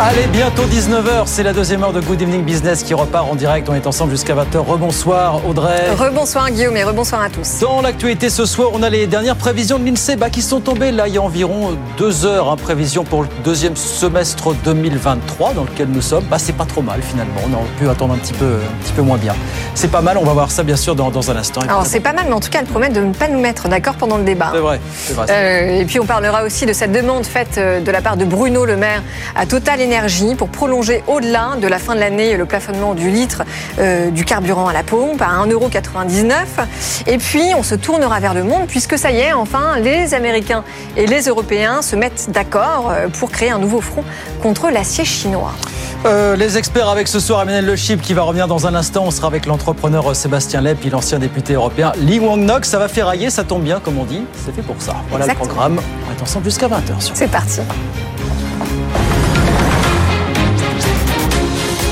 Allez, bientôt 19h, c'est la deuxième heure de Good Evening Business qui repart en direct. On est ensemble jusqu'à 20h. Rebonsoir Audrey. Rebonsoir Guillaume et rebonsoir à tous. Dans l'actualité ce soir, on a les dernières prévisions de l'INSEE bah, qui sont tombées là il y a environ deux heures. Hein, prévision pour le deuxième semestre 2023 dans lequel nous sommes. Bah, c'est pas trop mal finalement. On aurait pu attendre un petit peu, un petit peu moins bien. C'est pas mal, on va voir ça bien sûr dans, dans un instant. Alors c'est pas mal, mais en tout cas, elle promet de ne pas nous mettre d'accord pendant le débat. C'est vrai. c'est vrai. Euh, et puis on parlera aussi de cette demande faite euh, de la part de Bruno Le Maire à Total Pour prolonger au-delà de la fin de l'année le plafonnement du litre euh, du carburant à la pompe à 1,99€. Et puis on se tournera vers le monde puisque ça y est, enfin, les Américains et les Européens se mettent d'accord euh, pour créer un nouveau front contre l'acier chinois. Euh, les experts avec ce soir Emmanuel Le Chip qui va revenir dans un instant. On sera avec l'entrepreneur Sébastien Lep et l'ancien député européen Lee Wang-nok. Ça va faire railler, ça tombe bien comme on dit. C'est fait pour ça. Voilà Exactement. le programme. On est ensemble jusqu'à 20h. Sur... C'est parti.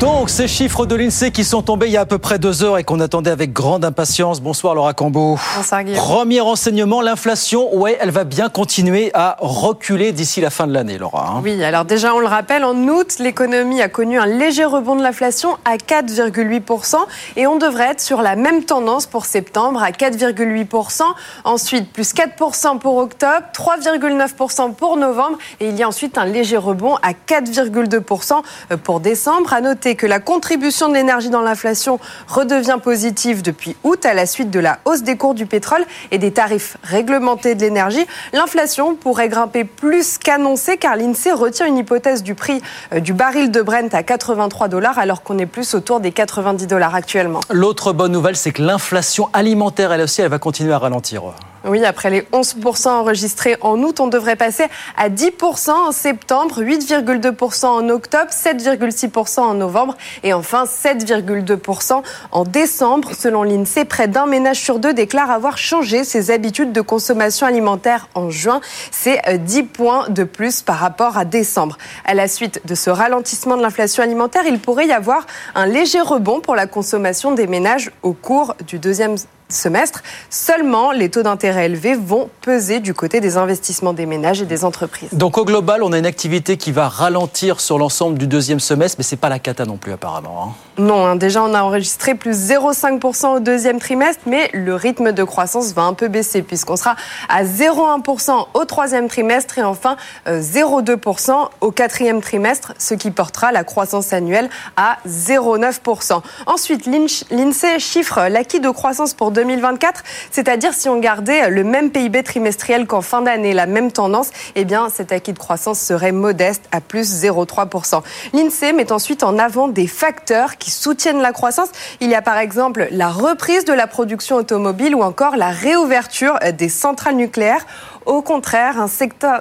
Donc, ces chiffres de l'INSEE qui sont tombés il y a à peu près deux heures et qu'on attendait avec grande impatience. Bonsoir Laura Cambeau. Bonsoir Guillaume. Premier renseignement, l'inflation, ouais, elle va bien continuer à reculer d'ici la fin de l'année, Laura. hein. Oui, alors déjà, on le rappelle, en août, l'économie a connu un léger rebond de l'inflation à 4,8% et on devrait être sur la même tendance pour septembre à 4,8%. Ensuite, plus 4% pour octobre, 3,9% pour novembre et il y a ensuite un léger rebond à 4,2% pour décembre. À noter que la contribution de l'énergie dans l'inflation redevient positive depuis août à la suite de la hausse des cours du pétrole et des tarifs réglementés de l'énergie. L'inflation pourrait grimper plus qu'annoncé car l'INSEE retient une hypothèse du prix euh, du baril de Brent à 83 dollars alors qu'on est plus autour des 90 dollars actuellement. L'autre bonne nouvelle, c'est que l'inflation alimentaire, elle aussi, elle va continuer à ralentir. Oui, après les 11% enregistrés en août, on devrait passer à 10% en septembre, 8,2% en octobre, 7,6% en novembre et enfin 7,2% en décembre. Selon l'INSEE, près d'un ménage sur deux déclare avoir changé ses habitudes de consommation alimentaire en juin. C'est euh, 10 points de plus par rapport à décembre. À la suite de ce ralentissement de l'inflation alimentaire, il pourrait y avoir un léger rebond pour la consommation des ménages au cours du deuxième semestre. Seulement, les taux d'intérêt élevés vont peser du côté des investissements des ménages et des entreprises. Donc au global, on a une activité qui va ralentir sur l'ensemble du deuxième semestre, mais c'est pas la cata non plus apparemment. hein. Non, hein, déjà on a enregistré plus 0,5% au deuxième trimestre, mais le rythme de croissance va un peu baisser puisqu'on sera à 0,1% au troisième trimestre et enfin euh, 0,2% au quatrième trimestre, ce qui portera la croissance annuelle à 0,9%. Ensuite, l'INSEE chiffre l'acquis de croissance pour 2024, c'est-à-dire si on gardait le même PIB trimestriel qu'en fin d'année, la même tendance, eh bien cet acquis de croissance serait modeste à plus 0,3%. L'INSEE met ensuite en avant des facteurs soutiennent la croissance. Il y a par exemple la reprise de la production automobile ou encore la réouverture des centrales nucléaires. Au contraire,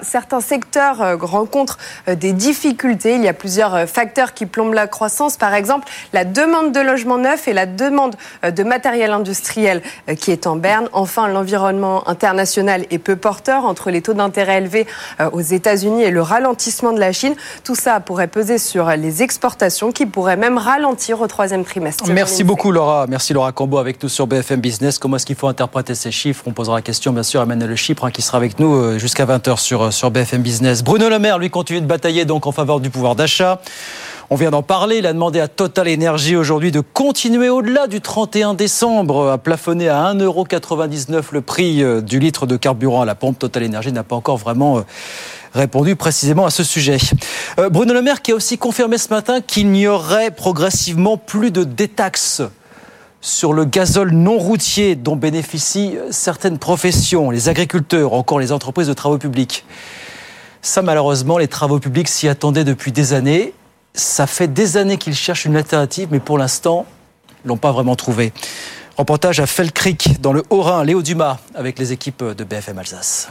certains secteurs euh, rencontrent euh, des difficultés. Il y a plusieurs euh, facteurs qui plombent la croissance. Par exemple, la demande de logements neufs et la demande de matériel industriel qui est en berne. Enfin, l'environnement international est peu porteur entre les taux d'intérêt élevés aux États-Unis et le ralentissement de la Chine. Tout ça pourrait peser sur les exportations qui pourraient même ralentir au troisième trimestre. Merci beaucoup Laura. Merci Laura Cambo avec nous sur BFM Business. Comment est-ce qu'il faut interpréter ces chiffres? On posera la question bien sûr à Emmanuel Chypre qui sera avec nous euh, jusqu'à 20h sur, euh, sur BFM Business. Bruno Le Maire, lui, continue de batailler donc en faveur du pouvoir d'achat. On vient d'en parler. Il a demandé à Total Energy aujourd'hui de continuer au-delà du 31 décembre à plafonner à 1,99€ le prix euh, du litre de carburant à la pompe. Total Energy n'a pas encore vraiment répondu précisément à ce sujet. Bruno Le Maire qui a aussi confirmé ce matin qu'il n'y aurait progressivement plus de détaxes sur le gazole non routier dont bénéficient certaines professions, les agriculteurs, encore les entreprises de travaux publics. Ça, malheureusement, les travaux publics s'y attendaient depuis des années. Ça fait des années qu'ils cherchent une alternative, mais pour l'instant, ils l'ont pas vraiment trouvé. Reportage à Fell Creek, dans le Haut-Rhin, Léo Dumas, avec les équipes de BFM Alsace.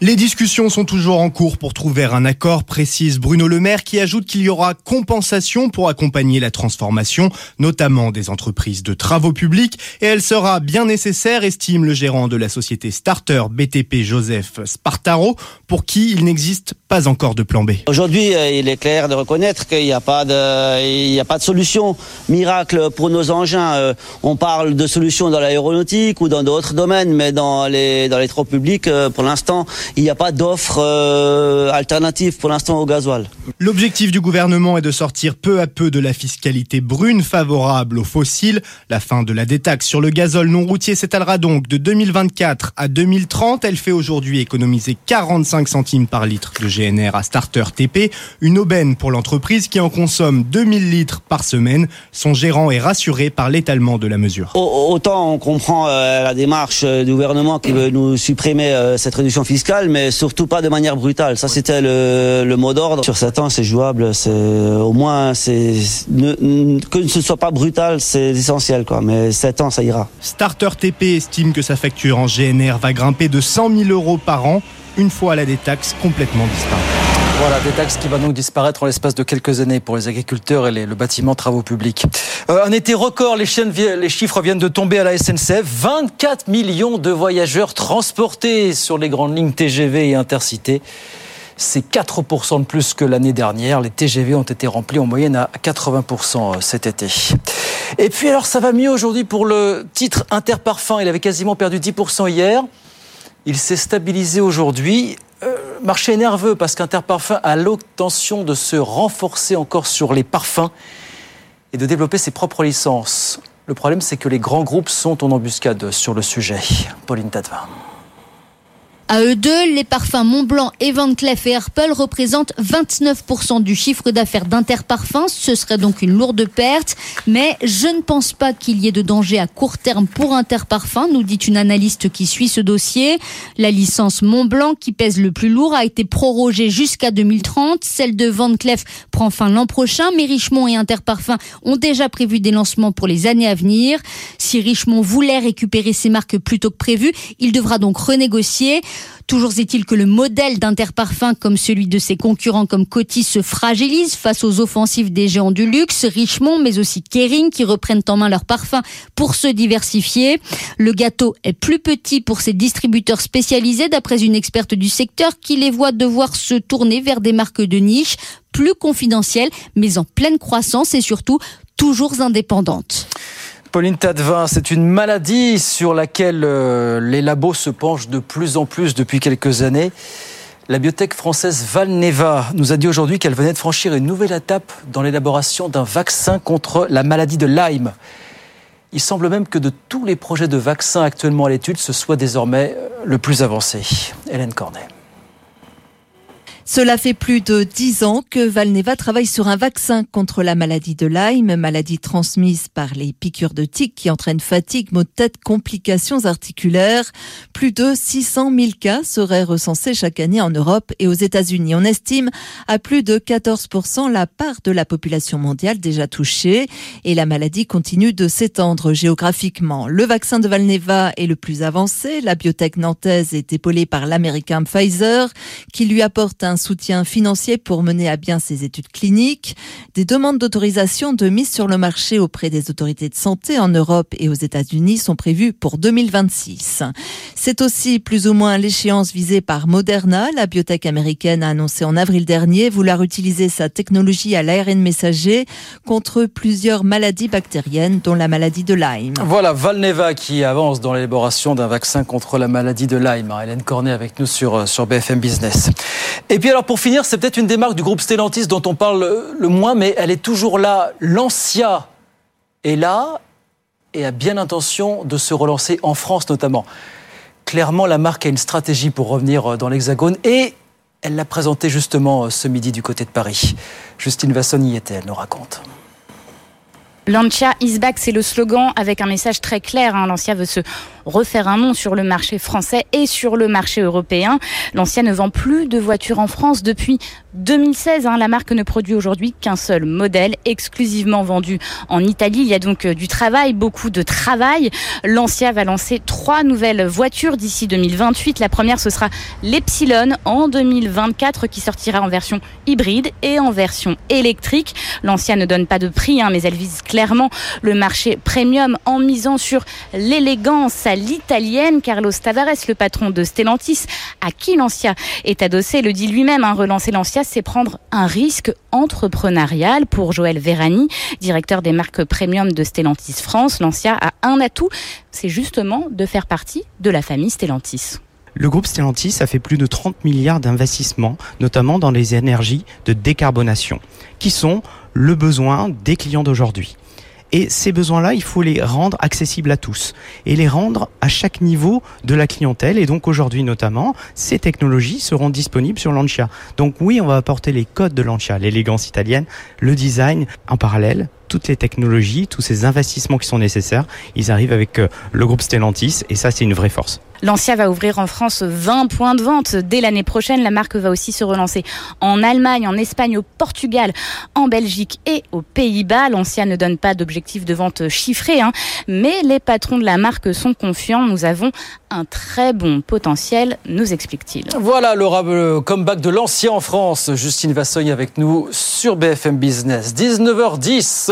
Les discussions sont toujours en cours pour trouver un accord, précise Bruno Le Maire, qui ajoute qu'il y aura compensation pour accompagner la transformation, notamment des entreprises de travaux publics, et elle sera bien nécessaire, estime le gérant de la société Starter BTP Joseph Spartaro, pour qui il n'existe pas encore de plan B. Aujourd'hui, euh, il est clair de reconnaître qu'il n'y a pas de, a pas de solution miracle pour nos engins. Euh, on parle de solutions dans l'aéronautique ou dans d'autres domaines, mais dans les, dans les travaux publics, euh, pour l'instant, il n'y a pas d'offre euh, alternative pour l'instant au gasoil. L'objectif du gouvernement est de sortir peu à peu de la fiscalité brune favorable aux fossiles. La fin de la détaxe sur le gazole non routier s'étalera donc de 2024 à 2030. Elle fait aujourd'hui économiser 45 centimes par litre de GNR à Starter TP, une aubaine pour l'entreprise qui en consomme 2000 litres par semaine. Son gérant est rassuré par l'étalement de la mesure. Autant on comprend euh, la démarche euh, du gouvernement qui veut nous supprimer cette réduction fiscale, mais surtout pas de manière brutale. Ça, c'était le, mot d'ordre. Sur 7 ans, c'est jouable. C'est au moins, c'est que ce soit pas brutal, c'est essentiel, quoi. Mais 7 ans, ça ira. Starter TP estime que sa facture en GNR va grimper de 100 000 euros par an une fois la détaxe complètement disparue. Voilà, des taxes qui vont donc disparaître en l'espace de quelques années pour les agriculteurs et le bâtiment travaux publics. Euh, un été record, les, chiffres viennent de tomber à la SNCF. 24 millions de voyageurs transportés sur les grandes lignes TGV et Intercités. C'est 4% de plus que l'année dernière. Les TGV ont été remplis en moyenne à 80% euh, cet été. Et puis alors, ça va mieux aujourd'hui pour le titre Interparfum. Il avait quasiment perdu 10% hier. Il s'est stabilisé aujourd'hui. Marché nerveux parce qu'Interparfum a l'intention de se renforcer encore sur les parfums et de développer ses propres licences. Le problème, c'est que les grands groupes sont en embuscade sur le sujet. Pauline Tadevin. À eux deux, les parfums Montblanc et Van Cleef et Herpel représentent 29% du chiffre d'affaires d'Interparfums. Ce serait donc une lourde perte. Mais je ne pense pas qu'il y ait de danger à court terme pour Interparfums, nous dit une analyste qui suit ce dossier. La licence Montblanc, qui pèse le plus lourd, a été prorogée jusqu'à 2030. Celle de Van Cleef prend fin l'an prochain, mais Richemont et Interparfums ont déjà prévu des lancements pour les années à venir. Si Richemont voulait récupérer ses marques plus tôt que prévu, il devra donc renégocier. Toujours est-il que le modèle d'Interparfum, comme celui de ses concurrents comme Coty, se fragilise face aux offensives des géants du luxe, Richemont, mais aussi Kering, qui reprennent en main leurs parfums pour se diversifier. Le gâteau est plus petit pour ces distributeurs spécialisés, d'après une experte du secteur, qui les voit devoir se tourner vers des marques de niche plus confidentielles, mais en pleine croissance et surtout toujours indépendantes. Pauline Tadevin, c'est une maladie sur laquelle euh, les labos se penchent de plus en plus depuis quelques années. La biotech française Valneva nous a dit aujourd'hui qu'elle venait de franchir une nouvelle étape dans l'élaboration d'un vaccin contre la maladie de Lyme. Il semble même que de tous les projets de vaccins actuellement à l'étude, ce soit désormais euh, le plus avancé. Hélène Cornet. Cela fait plus de dix ans que Valneva travaille sur un vaccin contre la maladie de Lyme, maladie transmise par les piqûres de tiques qui entraînent fatigue, maux de tête, complications articulaires. Plus de 600 000 cas seraient recensés chaque année en Europe et aux États-Unis. On estime à plus de 14% la part de la population mondiale déjà touchée et la maladie continue de s'étendre géographiquement. Le vaccin de Valneva est le plus avancé. La biotech nantaise est épaulée par l'américain Pfizer qui lui apporte un soutien financier pour mener à bien ses études cliniques, des demandes d'autorisation de mise sur le marché auprès des autorités de santé en Europe et aux États-Unis sont prévues pour 2026. C'est aussi plus ou moins l'échéance visée par Moderna. La biotech américaine a annoncé en avril dernier vouloir utiliser sa technologie à l'ARN messager contre plusieurs maladies bactériennes, dont la maladie de Lyme. Voilà, Valneva qui avance dans l'élaboration d'un vaccin contre la maladie de Lyme. Hélène Cornet avec nous sur, sur BFM Business. Alors pour finir, c'est peut-être une des marques du groupe Stellantis dont on parle le moins, mais elle est toujours là. Lancia est là et a bien l'intention de se relancer en France notamment. Clairement, la marque a une stratégie pour revenir dans l'Hexagone et elle l'a présenté justement ce midi du côté de Paris. Justine Vasson y était, elle nous raconte. Lancia is back, c'est le slogan avec un message très clair. Hein. Lancia veut se refaire un nom sur le marché français et sur le marché européen. Lancia ne vend plus de voitures en France depuis 2016. Hein. La marque ne produit aujourd'hui qu'un seul modèle, exclusivement vendu en Italie. Il y a donc euh, du travail, beaucoup de travail. Lancia va lancer trois nouvelles voitures d'ici 2028. La première, ce sera l'Epsilon en 2024 qui sortira en version hybride et en version électrique. Lancia ne donne pas de prix, hein, mais elle vise clairement le marché premium en misant sur l'élégance l'italienne. Carlos Tavares, le patron de Stellantis, à qui Lancia est adossé, le dit lui-même. Hein, relancer Lancia, c'est prendre un risque entrepreneurial pour Joël Verani, directeur des marques premium de Stellantis France. Lancia a un atout, c'est justement de faire partie de la famille Stellantis. Le groupe Stellantis a fait plus de 30 milliards d'investissements, notamment dans les énergies de décarbonation, qui sont le besoin des clients d'aujourd'hui. Et ces besoins-là, il faut les rendre accessibles à tous et les rendre à chaque niveau de la clientèle. Et donc aujourd'hui notamment, ces technologies seront disponibles sur Lancia. Donc oui, on va apporter les codes de Lancia, l'élégance italienne, le design en parallèle toutes les technologies, tous ces investissements qui sont nécessaires, ils arrivent avec euh, le groupe Stellantis et ça c'est une vraie force. Lancia va ouvrir en France 20 points de vente dès l'année prochaine. La marque va aussi se relancer en Allemagne, en Espagne, au Portugal, en Belgique et aux Pays-Bas. Lancia ne donne pas d'objectif de vente chiffré, hein, mais les patrons de la marque sont confiants. Nous avons un très bon potentiel, nous explique-t-il. Voilà le comeback de Lancia en France. Justine Vassoy avec nous sur BFM Business. 19h10.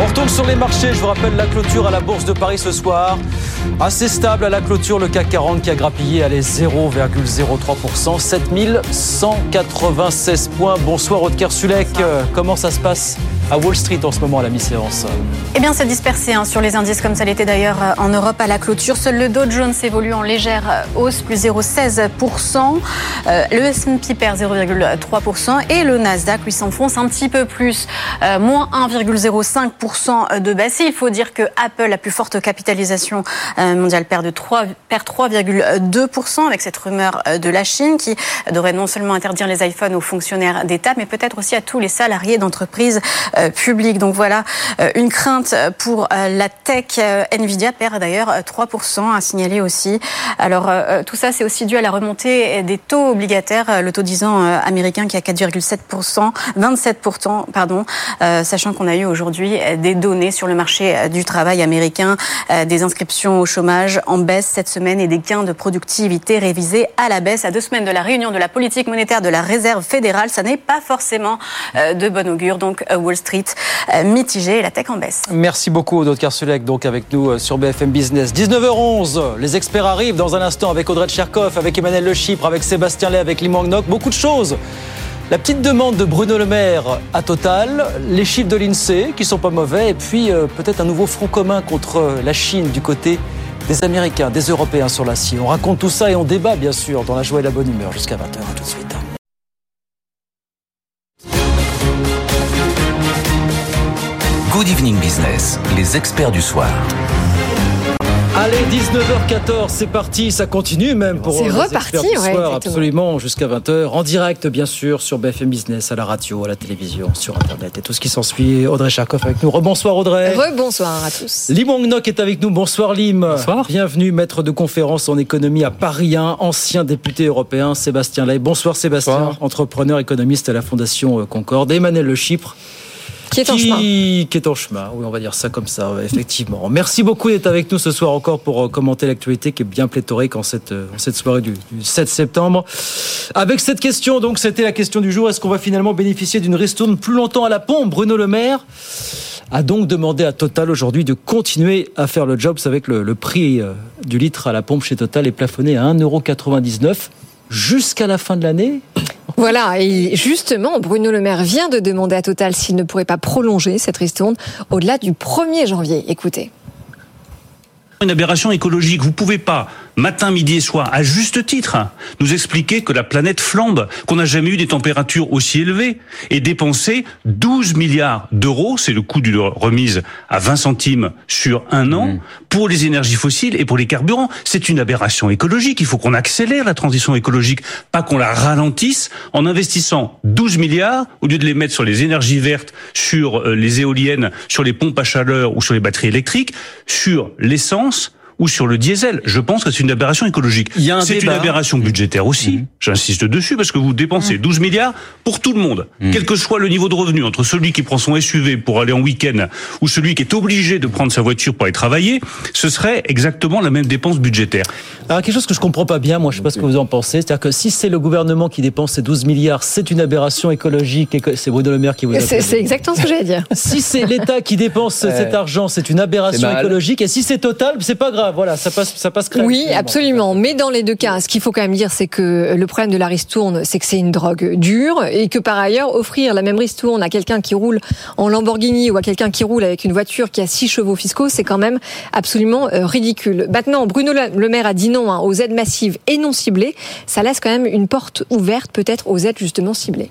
On retourne sur les marchés. Je vous rappelle la clôture à la Bourse de Paris ce soir. Assez stable à la clôture, le CAC 40 qui a grappillé allez 0,03%, 7196 points. Bonsoir Aude Sulek. Comment ça se passe à Wall Street en ce moment à la mi-séance Eh bien, c'est dispersé hein, sur les indices comme ça l'était d'ailleurs euh, en Europe à la clôture. Seul le Dow Jones évolue en légère euh, hausse, plus 0,16%. Euh, le S&P perd 0,3% et le Nasdaq lui s'enfonce un petit peu plus, moins 1,05% de baisse. il faut dire que Apple, la plus forte capitalisation mondiale, perd 3,2% avec cette rumeur de la Chine qui devrait non seulement interdire les iPhones aux fonctionnaires d'État, mais peut-être aussi à tous les salariés d'entreprises euh, public. Donc voilà euh, une crainte pour euh, la tech. Nvidia perd d'ailleurs 3% à signaler aussi. Alors tout ça, c'est aussi dû à la remontée des taux obligataires, le taux 10 ans américain qui est à 4,7%, 27%, pardon, sachant qu'on a eu aujourd'hui des données sur le marché du travail américain, des inscriptions au chômage en baisse cette semaine et des gains de productivité révisés à la baisse à deux semaines de la réunion de la politique monétaire de la Réserve fédérale. Ça n'est pas forcément de bon augure. Donc Wall Street euh, mitigé la tech en baisse. Merci beaucoup, Aude Karsulek, donc avec nous euh, sur BFM Business. 19h11, les experts arrivent dans un instant avec Audrey Tcherkov, avec Emmanuel Le Chypre, avec Sébastien Lay, avec Limang Nock, beaucoup de choses. La petite demande de Bruno Le Maire à Total, les chiffres de l'INSEE qui sont pas mauvais, et puis euh, peut-être un nouveau front commun contre la Chine du côté des Américains, des Européens sur l'acier. On raconte tout ça et on débat bien sûr dans la joie et la bonne humeur jusqu'à 20h. tout de suite. Good Evening Business, les experts du soir. Allez, 19h14, c'est parti, ça continue même pour C'est reparti, du soir, absolument, jusqu'à 20h, en direct bien sûr sur BFM Business, à la radio, à la télévision, sur Internet et tout ce qui s'ensuit. Audrey Charkoff avec nous. Rebonsoir Audrey. Rebonsoir à tous. Lim Wong est avec nous. Bonsoir Lim. Bonsoir. Bienvenue, maître de conférence en économie à Paris 1, ancien député européen Sébastien Lay. Bonsoir Sébastien, entrepreneur économiste à la Fondation Concorde. Emmanuel Le Chypre qui est en chemin. Qui est en chemin, oui, on va dire ça comme ça, effectivement. Merci beaucoup d'être avec nous ce soir encore pour euh, commenter l'actualité qui est bien pléthorique en cette, euh, en cette soirée du, 7 septembre. Avec cette question, donc, c'était la question du jour. Est-ce qu'on va finalement bénéficier d'une ristourne plus longtemps à la pompe? Bruno Le Maire a donc demandé à Total aujourd'hui de continuer à faire le job. Vous savez que le, le prix euh, du litre à la pompe chez Total est plafonné à 1,99€ jusqu'à la fin de l'année voilà, et justement, Bruno Le Maire vient de demander à Total s'il ne pourrait pas prolonger cette ristourne au-delà du 1er janvier. Écoutez. Une aberration écologique. Vous pouvez pas matin, midi et soir, à juste titre, nous expliquer que la planète flambe, qu'on n'a jamais eu des températures aussi élevées, et dépenser 12 milliards d'euros, c'est le coût d'une remise à 20 centimes sur un an, mmh. pour les énergies fossiles et pour les carburants. C'est une aberration écologique. Il faut qu'on accélère la transition écologique, pas qu'on la ralentisse en investissant 12 milliards, au lieu de les mettre sur les énergies vertes, sur euh, les éoliennes, sur les pompes à chaleur ou sur les batteries électriques, sur l'essence, ou sur le diesel. Je pense que c'est une aberration écologique. Il y a un C'est une aberration budgétaire aussi. J'insiste dessus parce que vous dépensez 12 milliards pour tout le monde, quel que soit le niveau de revenu, entre celui qui prend son SUV pour aller en week-end ou celui qui est obligé de prendre sa voiture pour aller travailler, ce serait exactement la même dépense budgétaire. Alors quelque chose que je comprends pas bien, moi je sais pas ce que vous en pensez, c'est-à-dire que si c'est le gouvernement qui dépense ces 12 milliards, c'est une aberration écologique, c'est Bruno Le Maire qui vous C'est exactement ce que j'allais dire. Si c'est l'État qui dépense cet argent, c'est une aberration écologique. Et si c'est total, c'est pas grave. Voilà, ça passe, ça passe crème. Oui, absolument. Mais dans les deux cas, ce qu'il faut quand même dire, c'est que le problème de la ristourne, c'est que c'est une drogue dure et que par ailleurs, offrir la même ristourne à quelqu'un qui roule en Lamborghini ou à quelqu'un qui roule avec une voiture qui a six chevaux fiscaux, c'est quand même absolument euh, ridicule. Maintenant, Bruno Le Maire a dit non hein, aux aides massives et non ciblées. Ça laisse quand même une porte ouverte peut-être aux aides justement ciblées.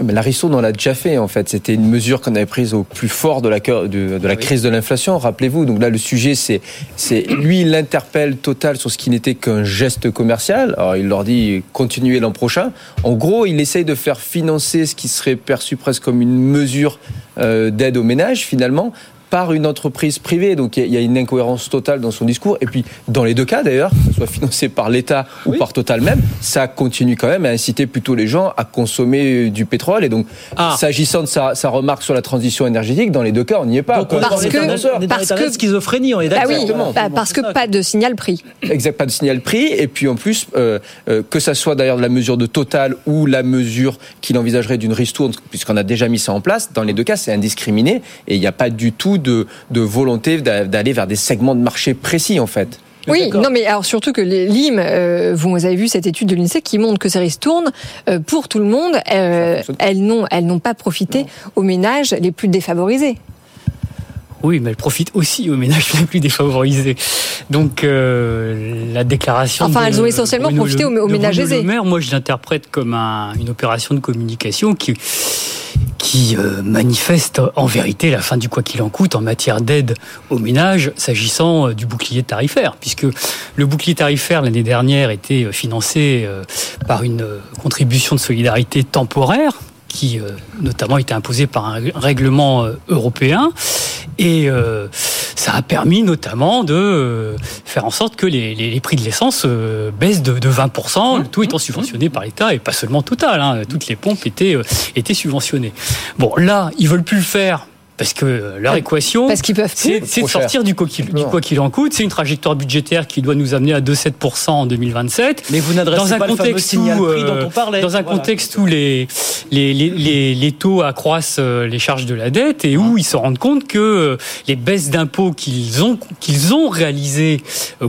Mais la ristourne, on l'a déjà fait en fait. C'était une mesure qu'on avait prise au plus fort de la, cœur- de, de la crise de l'inflation, rappelez-vous. Donc là, le sujet, c'est, c'est lui, il interpelle Total sur ce qui n'était qu'un geste commercial. Alors il leur dit continuez l'an prochain. En gros, il essaye de faire financer ce qui serait perçu presque comme une mesure euh, d'aide aux ménages finalement par une entreprise privée. Donc il y a- il y a une incohérence totale dans son discours. Et puis dans les deux cas d'ailleurs, que ce soit financé par l'État ou par Total même, ça continue quand même à inciter plutôt les gens à consommer du pétrole. Et donc s'agissant de sa, sa remarque sur la transition énergétique, dans les deux cas, on n'y est pas. Quoi. Parce que, parce que schizophrénie, on est Bah oui, Exactement. bah parce que pas de signal prix. Exact, pas de signal prix. Et puis en plus, euh, euh, que ça soit d'ailleurs de la mesure de Total ou la mesure qu'il envisagerait d'une ristourne, puisqu'on a déjà mis ça en place, dans les deux cas, c'est indiscriminé et il n'y a pas du tout de, de volonté d'a- d'aller vers des segments de marché précis en fait. Oui, non, mais alors surtout que les LIM, euh, vous avez vu cette étude de l'INSEE qui montre que ces ristournes, euh, pour tout le monde, euh, elles n'ont elles n'ont pas profité aux ménages les plus défavorisés. Oui, mais elle profite aussi aux ménages les plus défavorisés. Donc euh, la déclaration. Enfin, de elles ont essentiellement Bruno profité aux- ménages aisés. Maire, moi, je l'interprète comme un- une opération de communication qui qui euh, manifeste en vérité la fin du quoi qu'il en coûte en matière d'aide aux ménages s'agissant euh, du bouclier tarifaire, puisque le bouclier tarifaire l'année dernière était euh, financé par une contribution de solidarité temporaire qui euh, notamment était imposée par un règlement euh, européen et euh, ça a permis notamment de euh, faire en sorte que les, les- les prix de l'essence euh, baissent de, de 20%, le tout étant subventionné par l'État et pas seulement Total. hein, toutes les pompes étaient, étaient subventionnées. Bon, là, ils veulent plus le faire. Parce que euh, leur équation, Parce qu'ils peuvent c'est de cher. sortir du quoi qu'il du quoi qu'il en coûte. C'est une trajectoire budgétaire qui doit nous amener à 2,7% en 2027. Mais vous n'adressez dans un pas le fameux contexte signal où, prix dont euh, on parlait. Dans un Voilà. contexte où les, les, les, les, les taux accroissent euh, les charges de la dette et où ils se rendent compte que les baisses d'impôts qu'ils ont, qu'ils ont réalisées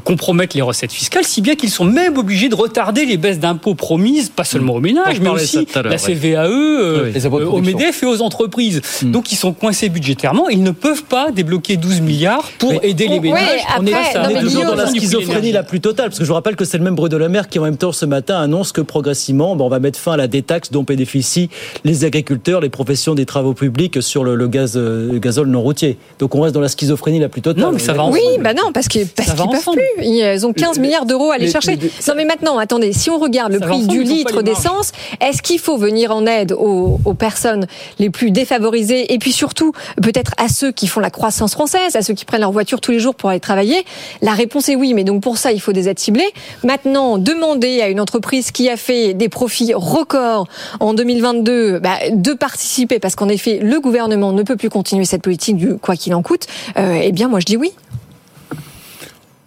compromettent les recettes fiscales, si bien qu'ils sont même obligés de retarder les baisses d'impôts promises, pas seulement aux ménages, mais aussi à la ouais. CVAE, euh, Oui. Euh, au. MEDEF et aux entreprises. Donc ils sont coincés budgétairement, ils ne peuvent pas débloquer 12 milliards pour Mais- aider les Ouais, ménages. à non, On est toujours dans la schizophrénie la plus totale, parce que je vous rappelle que c'est le même Bruno Le Maire qui, en même temps, ce matin, annonce que progressivement, ben, on va mettre fin à la détaxe dont bénéficient les agriculteurs, les professions des travaux publics sur le, le gaz, euh, le gazole non routier. Donc on reste dans la schizophrénie la plus totale. Non, mais ça va Oui, bah non, parce que parce qu'ils peuvent ensemble. plus. Ils ont 15 milliards d'euros à aller les- chercher. les- Non, mais maintenant, attendez, si on regarde le prix ensemble, du litre d'essence, est-ce qu'il faut venir en aide aux, aux personnes les plus défavorisées? Et puis surtout peut-être à ceux qui font la croissance française, à ceux qui prennent leur voiture tous les jours pour aller travailler La réponse est oui, mais donc pour ça, il faut des aides ciblées. Maintenant, demander à une entreprise qui a fait des profits records en 2022 bah, de participer, parce qu'en effet, le gouvernement ne peut plus continuer cette politique du quoi qu'il en coûte, euh, eh bien, moi, je dis oui.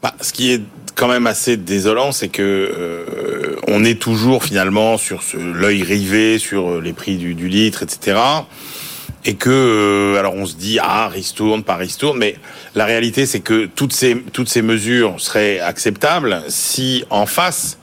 Bah, ce qui est quand même assez désolant, c'est que euh, on est toujours finalement sur l'œil rivé sur les prix du litre, etc. Et que euh, alors on se dit ah ristourne pas ristourne, mais la réalité c'est que toutes ces toutes ces mesures seraient acceptables si en face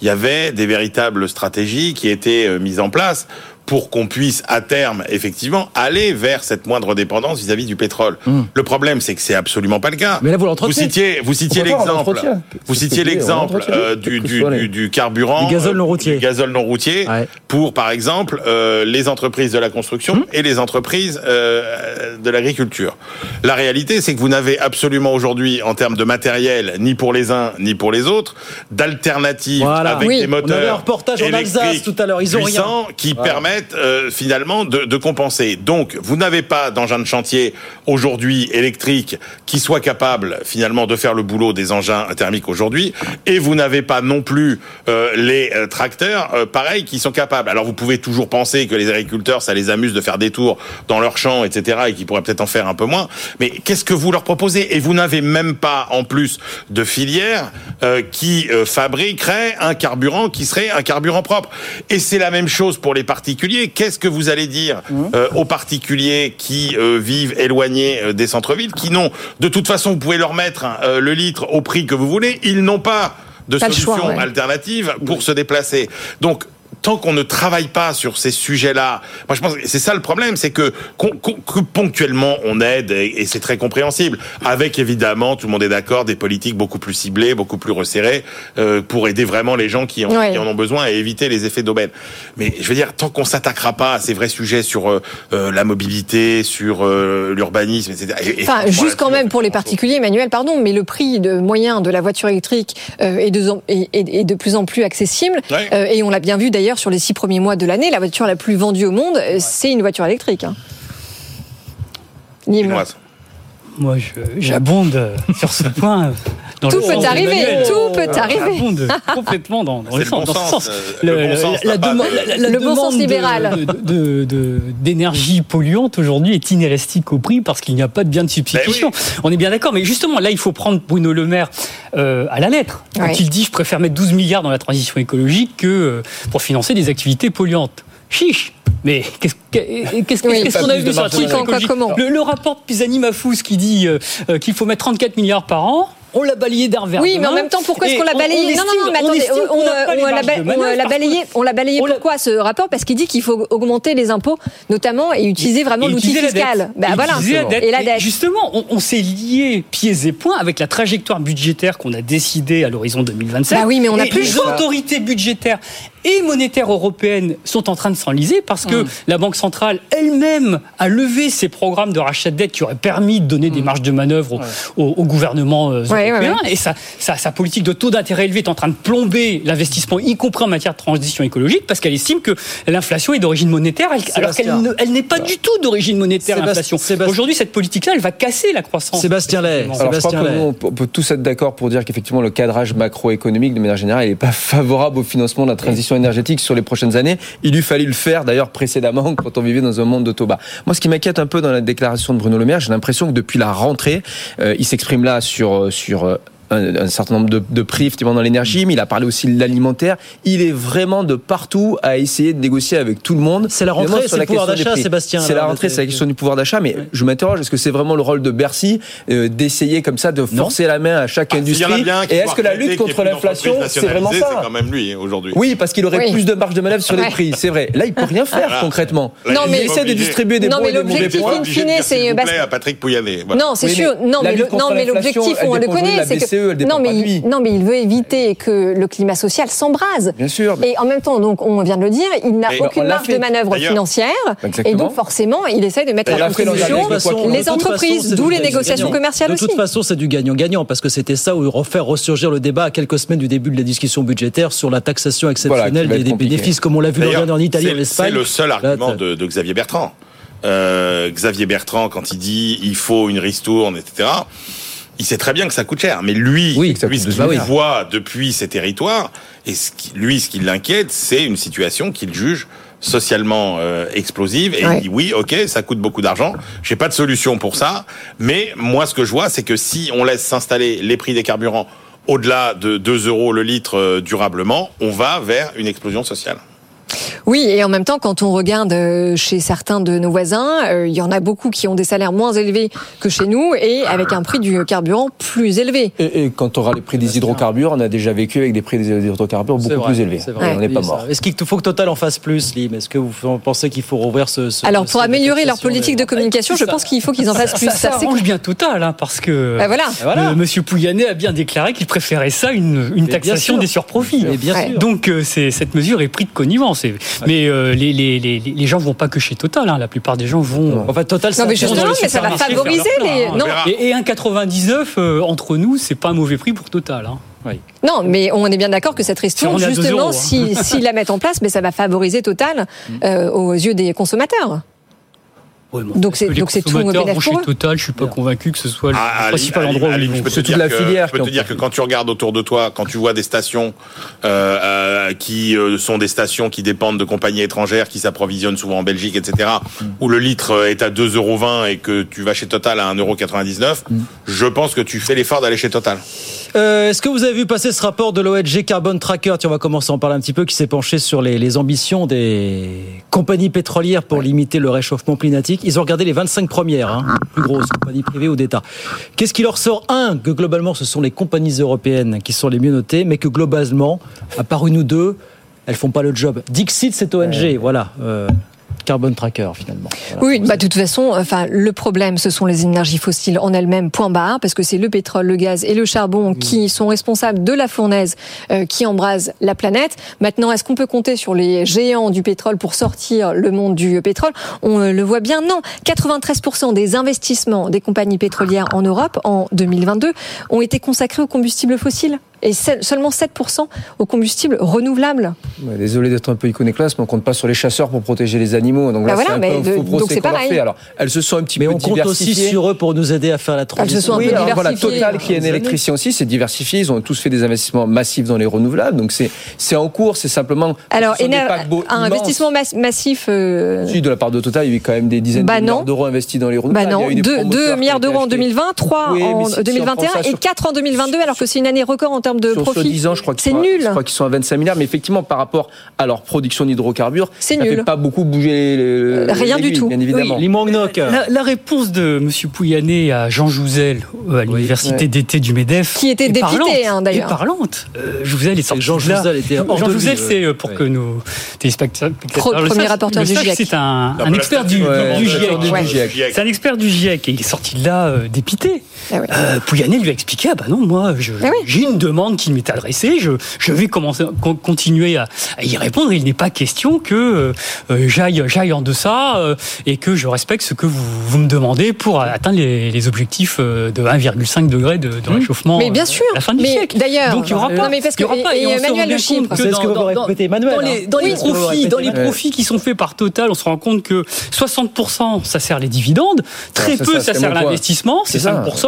il y avait des véritables stratégies qui étaient euh, mises en place pour qu'on puisse à terme effectivement aller vers cette moindre dépendance vis-à-vis du pétrole. Le problème c'est que c'est absolument pas le cas. Hmm. Mais là, vous vous l'entretenez. citiez vous citiez pas, on l'exemple vous citiez l'exemple euh, du, du, carburant Du gazole non routier. du gazole non routier Ouais. pour par exemple euh, les entreprises de la construction et les entreprises euh, de l'agriculture. La réalité c'est que vous n'avez absolument aujourd'hui en termes de matériel ni pour les uns ni pour les autres d'alternatives Voilà. avec Oui. des On avait un moteurs reportage en Alsace tout à l'heure, ils ont rien. qui Voilà. permettent permettent euh, finalement de, compenser. Donc, vous n'avez pas d'engin de chantier aujourd'hui électrique qui soit capable finalement de faire le boulot des engins thermiques aujourd'hui, et vous n'avez pas non plus euh, les euh, tracteurs, euh, pareil, qui sont capables. Alors, vous pouvez toujours penser que les agriculteurs, ça les amuse de faire des tours dans leurs champs, etc., et qu'ils pourraient peut-être en faire un peu moins. Mais qu'est-ce que vous leur proposez? Et vous n'avez même pas, en plus, de filière euh, qui fabriquerait un carburant qui serait un carburant propre. Et c'est la même chose pour les particuliers. Qu'est-ce que vous allez dire euh, aux particuliers qui euh, vivent éloignés euh, des centres-villes, qui n'ont, de toute façon, vous pouvez leur mettre euh, le litre au prix que vous voulez, ils n'ont pas de Pas le solution choix, ouais. alternative pour se déplacer. Donc, tant qu'on ne travaille pas sur ces sujets-là, moi je pense que c'est ça le problème, c'est que, ponctuellement on aide et, et c'est très compréhensible, avec évidemment tout le monde est d'accord des politiques beaucoup plus ciblées, beaucoup plus resserrées euh, pour aider vraiment les gens qui en, Ouais. qui en ont besoin et éviter les effets d'aubaine. Mais je veux dire, tant qu'on s'attaquera pas à ces vrais sujets sur euh, euh, la mobilité, sur euh, l'urbanisme, etc. et- et Enfin, juste quand même pour les particuliers, Emmanuel, pardon, mais le prix de moyen de la voiture électrique est, de, est- est- est de plus en plus accessible. Ouais. Et on l'a bien vu d'ailleurs sur les six premiers mois de l'année, la voiture la plus vendue au monde, euh, c'est une voiture électrique. hein. Moi, je- j'abonde sur ce point. Dans Tout le peut sens arriver, tout peut arriver. Complètement dans, le le sens. bon dans ce sens, sens. euh, le bon sens, libéral. de- de- de- d'énergie polluante aujourd'hui est inélastique au prix parce qu'il n'y a pas de bien de substitution. On est bien d'accord, mais justement là, il faut prendre Bruno Le Maire euh, à la lettre quand Ouais. il dit je préfère mettre 12 milliards dans la transition écologique que euh, pour financer des activités polluantes. Chiche Mais qu'est-ce que- qu'est-ce que- Oui, qu'on a vu de sur la transition écologique? Le, le rapport Pisani-Mafous qui dit euh, qu'il faut mettre 34 milliards par an, on l'a balayé d'un revers Oui, mais en même temps, pourquoi est-ce qu'on l'a balayé on Non, non, non, mais on attendez, l'a balayé, on l'a balayé pourquoi ce rapport? Parce qu'il dit qu'il faut augmenter les impôts, notamment, et utiliser vraiment l'outil fiscal. Et voilà. Et la Et dette. Justement, on, s'est lié pieds et poings avec la trajectoire budgétaire qu'on a décidée à l'horizon 2027. Bah oui, mais on Et plus le les autorités budgétaires et monétaires européennes sont en train de s'enliser parce que Mm. la Banque centrale elle-même a levé ses programmes de rachat de dette qui auraient permis de donner des marges de manœuvre au, au- au gouvernement euh. Ouais, ouais, européen. ouais. Et sa, sa- sa politique de taux d'intérêt élevé est en train de plomber l'investissement, y compris en matière de transition écologique, parce qu'elle estime que l'inflation est d'origine monétaire, elle- alors qu'elle Sébastien. ne- elle n'est pas du tout d'origine monétaire, l'inflation. Aujourd'hui, cette politique-là, elle va casser la croissance. Sébastien Lay, Alors, je crois Sébastien que Lay. nous, on peut- tous être d'accord pour dire qu'effectivement, le cadrage macroéconomique, de manière générale, n'est pas favorable au financement de la transition énergétique sur les prochaines années. Il lui fallait le faire, d'ailleurs, précédemment, quand on vivait dans un monde de taux bas. Moi, ce qui m'inquiète un peu dans la déclaration de Bruno Le Maire, j'ai l'impression que depuis la rentrée, euh, il s'exprime là sur, euh, sur euh, un, un certain nombre de, de prix effectivement dans l'énergie, mais il a parlé aussi de l'alimentaire. Il est vraiment de partout à essayer de négocier avec tout le monde. C'est la rentrée, c'est le pouvoir d'achat. Sébastien, C'est la rentrée, c'est- la question du pouvoir d'achat, mais je m'interroge, est-ce que c'est vraiment le rôle de Bercy euh, d'essayer comme ça de forcer la main à chaque Ah, industrie Et est-ce que la lutte contre l'inflation, c'est vraiment ça C'est quand même lui aujourd'hui. Oui, parce qu'il aurait Oui. plus de marge de manœuvre sur les prix, c'est vrai. Là, il peut rien faire concrètement. Non, il mais- essaie de distribuer des Non, bons mais et des mauvais l'objectif, points. de fine, dire, c'est Patrick Pouyanné. Non, c'est sûr. mais Non, mais, non, mais l'objectif, on le connaît, c'est que elle dépend non, mais pas de lui. il, non, mais il veut éviter que le climat social s'embrase. Bien sûr. Et en même temps, donc, on vient de le dire, il n'a aucune marge fait. de manœuvre financière. Exactement. Et donc, forcément, il essaye de mettre Et à contribution en les entreprises, d'où les négociations commerciales de aussi. toute façon, c'est du gagnant-gagnant parce que c'était ça où refaire ressurgir le débat à quelques semaines du début de la discussion budgétaire sur la taxation exceptionnelle Voilà, des, compliqué. bénéfices, comme on l'a vu l'an dernier en Italie, c'est- en Espagne. C'est le seul argument de, de Xavier Bertrand. Euh, Xavier Bertrand, quand il dit il faut une ristourne, etc., il sait très bien que ça coûte cher. Mais lui, Oui, lui ce qu'il bah oui. voit depuis ces territoires, et ce qui, lui, ce qui l'inquiète, c'est une situation qu'il juge socialement euh, explosive et Ouais. il dit oui ok ça coûte beaucoup d'argent j'ai pas de solution pour ça mais moi ce que je vois c'est que si on laisse s'installer les prix des carburants au-delà de 2 euros le litre euh, durablement on va vers une explosion sociale Oui, et en même temps, quand on regarde euh, chez certains de nos voisins, euh, il y en a beaucoup qui ont des salaires moins élevés que chez nous et avec un prix du carburant plus élevé. Et, et quand on aura les prix des hydrocarbures, on a déjà vécu avec des prix des hydrocarbures beaucoup vrai, plus élevés. c'est vrai. Et on n'est pas mort. Est-ce qu'il faut que Total en fasse plus, Lim? Est-ce que vous pensez qu'il faut rouvrir ce, ce- Alors, pour améliorer leur politique de communication, je pense qu'il faut qu'ils en fassent plus. Ça, ça Ça, bien Total, hein, parce que Bah voilà. euh, Monsieur Pouyanné a bien déclaré qu'il préférait ça une, une taxation sûr. des surprofits. Ouais. sûr. Donc euh, cette mesure est prise de connivence. Mais euh, les, les, les, les gens vont pas que chez Total. hein. La plupart des gens vont. Enfin, Total, Non, mais ça- justement, mais ça va favoriser les. hein. Non. Et, et un 99 euh, entre nous, c'est pas un mauvais prix pour Total. hein. Non, mais on est bien d'accord que cette Si ristourne, justement, euros, hein. si- s'ils la mettent en place, mais ça va favoriser Total euh, aux yeux des consommateurs. Donc c'est donc c'est tout vont chez. Total, je suis pas convaincu que ce soit le À- à principal à endroit à où ils vont. je peux te C'est toute dire la que- filière Je peux te dire que quand tu regardes autour de toi, quand tu vois des stations euh, euh, qui euh, sont des stations qui dépendent de compagnies étrangères, qui s'approvisionnent souvent en Belgique, etc., Mm. où le litre est à 2,20€ et que tu vas chez Total à 1,99€, Mm. je pense que tu fais l'effort d'aller chez Total. Euh, Est-ce que vous avez vu passer ce rapport de l'ONG Carbon Tracker Tiens, on va commencer à en parler un petit peu, qui s'est penché sur les, les ambitions des compagnies pétrolières pour limiter le réchauffement climatique. Ils ont regardé les 25 premières, hein, plus grosses compagnies privées ou d'État. Qu'est-ce qui leur sort Un, que globalement, ce sont les compagnies européennes qui sont les mieux notées, mais que globalement, à part une ou deux, elles font pas le job. Dixit, cette ONG, voilà. euh, Carbon Tracker, finalement. Oui, bah, de toute façon, enfin, le problème, ce sont les énergies fossiles en elles-mêmes, point barre, parce que c'est le pétrole, le gaz et le charbon qui sont responsables de la fournaise euh, qui embrase la planète. Maintenant, est-ce qu'on peut compter sur les géants du pétrole pour sortir le monde du pétrole? On euh, le voit bien, non. 93% des investissements des compagnies pétrolières en Europe en 2022 ont été consacrés aux combustibles fossiles et se- seulement 7% aux combustibles renouvelables. Ouais, Désolé d'être un peu iconoclaste, mais on compte pas sur les chasseurs pour protéger les animaux. Donc Bah là, voilà, c'est un peu faux procès pareil. fait. Alors, elles se sont un petit Mais peu on compte aussi sur eux pour nous aider à faire la transition. se sont un Oui, peu alors voilà. Total, qui est un électricien aussi, c'est diversifié. Ils ont tous fait des investissements massifs dans les renouvelables. Donc c'est en cours, c'est simplement. Alors, un investissement mas- massif. euh, Si, de la part de Total, il y a eu quand même des dizaines Bah de milliards d'euros investis dans les Bah renouvelables. non, des 2, promoteurs qui ont milliards d'euros en achetés. 2020, 3 Oui, mais en si- si on 2021 prend ça et sur- 4 en 2022, alors que c'est une année record en termes de sur, sur profit. 10 ans, je crois qu'ils C'est sont, à- nul. je crois qu'ils sont à 25 milliards, mais effectivement, par rapport à leur production d'hydrocarbures, ça nul. fait pas beaucoup bouger les, Rien du tout. bien évidemment. La, la réponse de M. Pouyanné à Jean Jouzel euh, à l'université Ouais. d'été du MEDEF Qui était parlante, hein, d'ailleurs. parlante. Euh, Jouzel est sorti Jean. Jouzel était hors Jean Jouzel, c'est euh, pour Ouais. que nos téléspectateurs le premier rapporteur le du GIEC. C'est un, expert du, Ouais, du du GIEC. Ouais. C'est un expert du GIEC et il est sorti de là euh, dépité. Ah ouais. Euh, Pouyanné lui a expliqué ah bah non moi Ah oui. j'ai une demande qui m'est adressée je, je vais commencer con- continuer à, à y répondre il n'est pas question que euh, euh, j'aille j'aille en deçà euh, et que je respecte ce que vous, vous me demandez pour atteindre les, les objectifs de 1,5 degré de, de réchauffement Mmh. Mais bien euh, sûr. à la fin du Mais siècle d'ailleurs- donc il y aura Non, pas mais parce il y aura que- pas, et on se Emmanuel rend Le que C'est ce que vous répétez, Emmanuel, dans hein. les, dans Oui, les que profits dans les profits qui sont faits par Total on se rend compte que 60% ça sert les dividendes très peu ça, sert l'investissement c'est C'est ça. 5%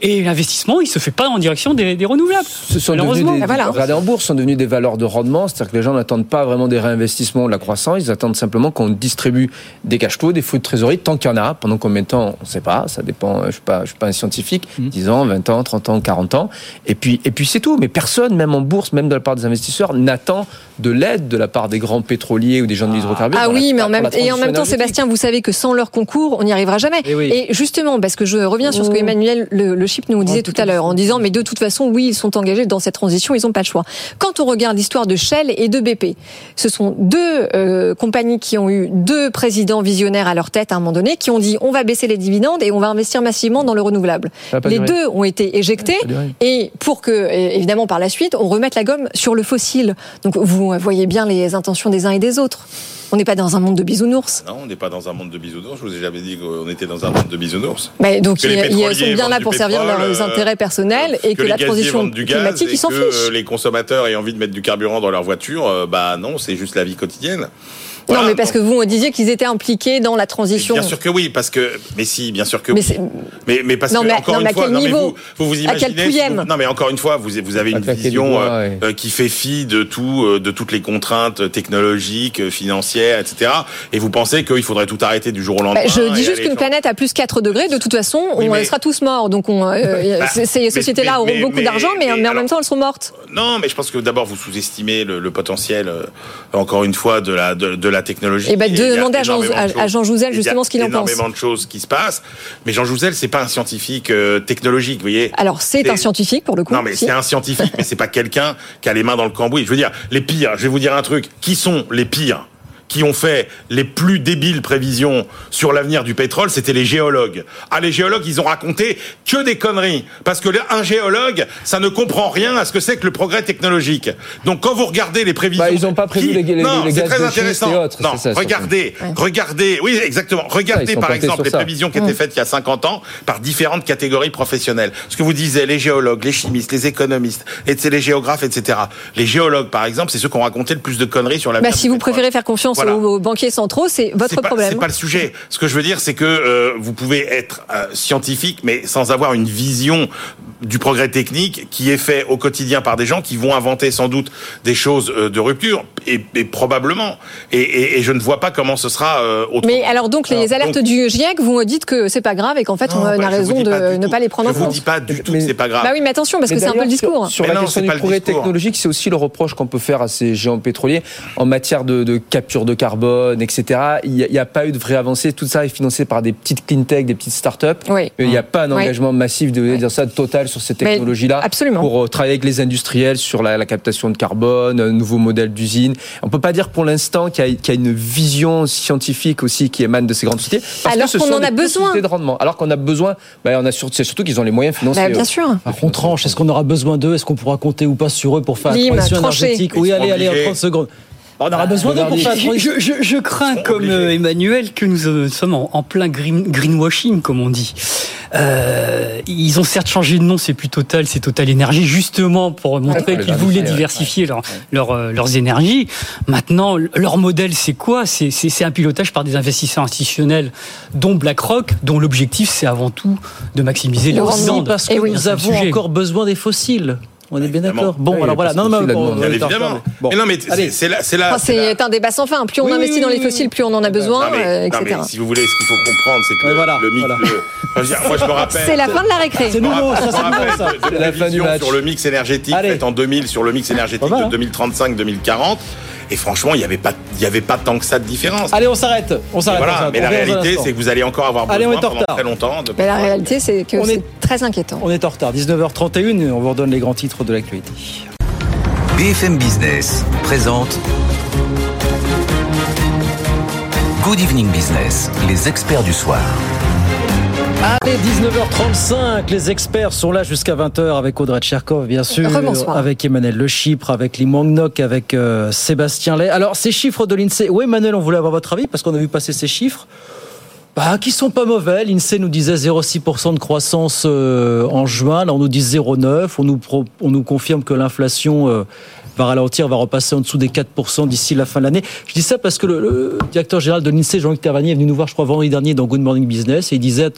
et l'investissement il se fait pas en direction des, des renouvelables sont devenus des, voilà. regardez en bourse, sont devenus des valeurs de rendement, c'est-à-dire que les gens n'attendent pas vraiment des réinvestissements ou de la croissance, ils attendent simplement qu'on distribue des cash flows, des flux de trésorerie, tant qu'il y en a, pendant combien de temps, on ne sait pas, ça dépend, je suis pas, je suis pas un scientifique, Mm. 10 ans, 20 ans, 30 ans, 40 ans, et puis, et puis c'est tout, mais personne, même en bourse, même de la part des investisseurs, n'attend de l'aide de la part des grands pétroliers ou des gens de l'hydrocarbure. Ah oui, mais en même, et en même temps. Sébastien, vous savez que sans leur concours, on n'y arrivera jamais. Eh oui. Et justement, parce que je reviens sur ce que Oh. Emmanuel Le, le Chip nous disait tout à l'heure, en disant, mais de toute façon, oui, ils sont engagés dans cette transition, ils n'ont pas le choix. Quand on regarde l'histoire de Shell et de BP, ce sont deux euh, compagnies qui ont eu deux présidents visionnaires à leur tête à un moment donné, qui ont dit, on va baisser les dividendes et on va investir massivement dans le renouvelable. Les durer. deux ont été éjectés et pour que, évidemment, par la suite, on remette la gomme sur le fossile. Donc, vous voyez bien les intentions des uns et des autres. On n'est pas dans un monde de bisounours. Non, on n'est pas dans un monde de bisounours. Je vous ai jamais dit qu'on était dans un monde de bisounours. Mais donc Que ils, sont bien là pour servir leurs euh, intérêts personnels et que, la transition du gaz climatique, ils s'en que, fichent. euh, les consommateurs aient envie de mettre du carburant dans leur voiture, euh, bah non, c'est juste la vie quotidienne. Non, mais parce que vous me disiez qu'ils étaient impliqués dans la transition. Bien sûr que oui, parce que mais si, bien sûr que Mais oui. Mais, mais parce Non, que mais- encore non, une mais à fois, quel non, mais niveau vous, vous vous À quel imaginez. vous- non, mais encore une fois, vous, vous avez À une vision euh, ouais. euh, qui fait fi de tout, euh, de toutes les contraintes technologiques, financières, etc. Et vous pensez qu'il faudrait tout arrêter du jour au lendemain. Bah, je et dis juste qu'une planète à plus 4 degrés, de toute façon, Oui, on mais- sera tous morts. Donc on, euh, Bah, ces- sociétés-là auront mais- beaucoup d'argent, mais, mais mais en alors- même temps, elles sont mortes. Non, mais je pense que d'abord vous sous-estimez le, le potentiel, encore une fois, de la de, de la technologie. Eh ben, Et il y a demandez à Jean- énormément de à- à. Jean Jouzel, Il y a justement, ce qu'il en pense. Énormément de choses qui se passent, mais Jean Jouzel, c'est pas un scientifique euh, technologique, vous voyez. Alors c'est un scientifique pour le coup. Non, mais si. c'est un scientifique, mais c'est pas quelqu'un qui a les mains dans le cambouis. Je veux dire, les pires. Je vais vous dire un truc. Qui sont les pires? Qui ont fait les plus débiles prévisions sur l'avenir du pétrole, c'était les géologues. Ah, les géologues, ils ont raconté que des conneries. Parce que un géologue, ça ne comprend rien à ce que c'est que le progrès technologique. Donc quand vous regardez les prévisions... Bah, ils n'ont pas prévu qui- les, les, non, les c'est gaz très de intéressant. et autres. Non, ça, regardez, regardez, oui, exactement. Regardez par exemple les ça. prévisions qui étaient Mm. faites il y a 50 ans par différentes catégories professionnelles. Ce que vous disiez, les géologues, les chimistes, les économistes, les géographes, etc. Les géologues, par exemple, c'est ceux qui ont raconté le plus de conneries sur la Bah, si vous préférez faire confiance Voilà. aux, banquiers centraux, c'est votre c'est pas, problème. C'est pas le sujet. Ce que je veux dire, c'est que euh, vous pouvez être euh, scientifique, mais sans avoir une vision du progrès technique qui est fait au quotidien par des gens qui vont inventer sans doute des choses euh, de rupture, et, et probablement. Et, et, et je ne vois pas comment ce sera euh, autrement. Mais alors donc les Alors, alertes donc- du GIEC, vous dites que c'est pas grave et qu'en fait on a bah, je raison vous de ne tout. pas les prendre Je en vous compte. dis pas du tout que c'est pas grave. Bah oui, mais attention parce Mais que c'est un peu le discours. Sur, sur Mais la non, question du progrès technologique, c'est aussi le reproche qu'on peut faire à ces géants pétroliers en matière de, de capture de carbone, etc. Il n'y a, pas eu de vraie avancée. Tout ça est financé par des petites clean tech, des petites startups. Oui. Il n'y a pas un Oui. engagement massif de dire ça total sur ces technologies-là. absolument. Pour euh, travailler avec les industriels sur la, la captation de carbone, un nouveau modèle d'usine. On peut pas dire pour l'instant qu'il y, a- qu'il y a une vision scientifique aussi qui émane de ces grandes sociétés. Parce Alors qu'on en a besoin. de rendement. Alors qu'on a besoin, bah, on a sur- c'est surtout qu'ils ont les moyens financiers. Bah, bien euh, sûr. Alors, on tranche, est-ce qu'on aura besoin d'eux? Est-ce qu'on pourra compter ou pas sur eux pour faire la transition énergétique? Oui, allez, allez, en obligés. 30 secondes. Bah, on aura besoin d'eux pour faire Je, je- je- crains, comme euh, Emmanuel, que nous euh, sommes en, en plein green- greenwashing, comme on dit. Euh, ils ont certes changé de nom, c'est plus Total, c'est Total Énergie, justement pour montrer Ouais, qu'ils ouais, voulaient ouais, diversifier leur- leur, euh, leurs énergies. Maintenant, leur modèle, c'est quoi? C'est c'est- c'est un pilotage par des investisseurs institutionnels, dont BlackRock, dont l'objectif, c'est avant tout de maximiser les Le rendement. dividendes. Parce que oui. nous avons sujet. encore besoin des fossiles. On est bien d'accord. Bon, Oui, alors voilà. Non, non, c'est mais bon, Bien évidemment. Bon. Mais non, mais c'est la, c'est Enfin, c'est un débat sans fin. Plus on Oui, investit oui, dans les fossiles, plus on en a besoin, Non, mais, euh, non, etc. mais si vous voulez, ce qu'il faut comprendre, c'est que voilà, le mix. voilà. le- Enfin, moi, je me rappelle. C'est la fin de la récré. C'est nouveau, ça, c'est ça. la fin du prévisions match. sur le mix énergétique faite en 2000 sur le mix énergétique hein. de 2035-2040. Et franchement, il n'y avait pas, il y avait pas tant que ça de différence. Allez, on s'arrête. On s'arrête. voilà, mais On la réalité, c'est que vous allez encore avoir Allez, on besoin est en pendant très longtemps. De Mais la réalité, c'est que On c'est est- très inquiétant. On est en retard. 19h31. On vous redonne les grands titres de l'actualité. BFM Business présente Good Evening Business, les experts du soir. Allez, 19h35, les experts sont là jusqu'à 20h avec Audrey Tcherkov, bien sûr, avec Emmanuel Le Chypre, avec Lim avec euh, Sébastien Lay. Alors, ces chiffres de l'INSEE, oui, Emmanuel, on voulait avoir votre avis parce qu'on a vu passer ces chiffres. Bah, qui sont pas mauvais. L'INSEE nous disait 0,6% de croissance euh, en juin. Là, on nous dit 0,9. On nous, pro- on nous confirme que l'inflation euh, va ralentir, va repasser en dessous des 4% d'ici la fin de l'année. Je dis ça parce que le, le directeur général de l'INSEE, Jean-Luc Tervanier, est venu nous voir, je crois, vendredi dernier dans Good Morning Business et il disait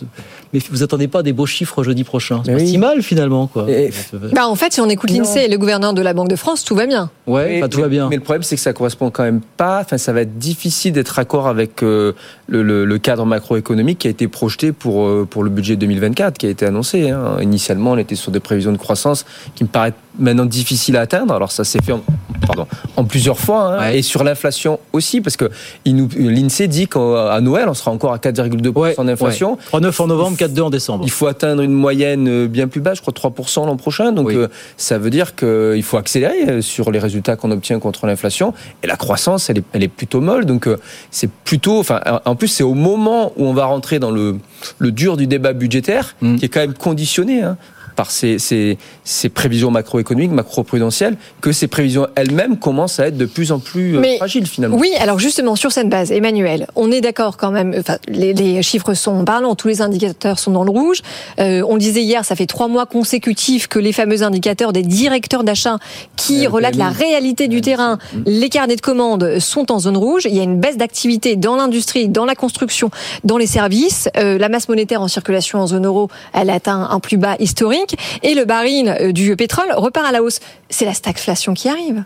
Mais vous attendez pas des beaux chiffres jeudi prochain. C'est pas oui. si mal finalement, quoi. Et- Bah, en fait, si on écoute l'INSEE et le gouverneur de la Banque de France, tout va bien. Ouais, enfin, tout va bien. Mais le problème, c'est que ça correspond quand même pas. Enfin, ça va être difficile d'être accord avec euh, le, le- le cadre macroéconomique qui a été projeté pour euh, pour le budget 2024, qui a été annoncé. hein. Initialement, on était sur des prévisions de croissance qui me paraissent maintenant difficiles à atteindre. Alors, ça s'est fait en, pardon, en plusieurs fois, hein. Ouais. et sur l'inflation aussi, parce que l'Insee dit qu'à Noël, on sera encore à 4,2% d'inflation. 3,9 en novembre, 4,2 en décembre. Il faut atteindre une moyenne euh, bien plus basse, je crois 3% l'an prochain. Donc Oui. euh, ça veut dire qu'il faut accélérer euh, sur les résultats qu'on obtient contre l'inflation. Et la croissance, elle est, elle est plutôt molle. Donc euh, c'est plutôt, enfin, en plus c'est au moment où on va rentrer dans le, le dur du débat budgétaire, Mm. qui est quand même conditionné. hein, par ces, ces, ces prévisions macroéconomiques, macroprudentielles, que ces prévisions elles-mêmes commencent à être de plus en plus euh, Mais- fragiles finalement. Oui, alors justement, sur cette base, Emmanuel, on est d'accord quand même, enfin, les, les chiffres sont parlants, tous les indicateurs sont dans le rouge. Euh, on le disait hier, ça fait trois mois consécutifs que les fameux indicateurs des directeurs d'achat qui le relatent la réalité du terrain, les carnets de commandes sont en zone rouge. Il y a une baisse d'activité dans l'industrie, dans la construction, dans les services. Euh, la masse monétaire en circulation en zone euro, elle atteint un plus bas historique. Et le baril euh, du pétrole repart à la hausse. C'est la stagflation qui arrive.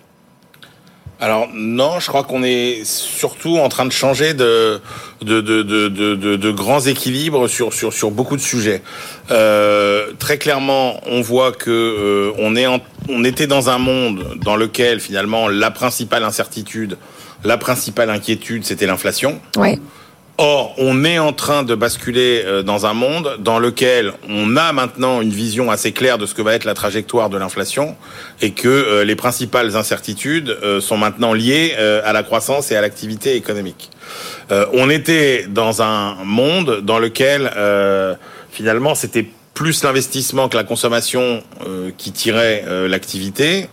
Alors non, je crois qu'on est surtout en train de changer de de de de de, de- de grands équilibres sur sur sur beaucoup de sujets. Euh, très clairement, on voit que euh, on est en- on était dans un monde dans lequel finalement la principale incertitude, la principale inquiétude, c'était l'inflation. Ouais. Or, on est en train de basculer euh, dans un monde dans lequel on a maintenant une vision assez claire de ce que va être la trajectoire de l'inflation et que euh, les principales incertitudes euh, sont maintenant liées à la croissance et à l'activité économique. on était dans un monde dans lequel finalement c'était plus l'investissement que la consommation qui tirait l'activité.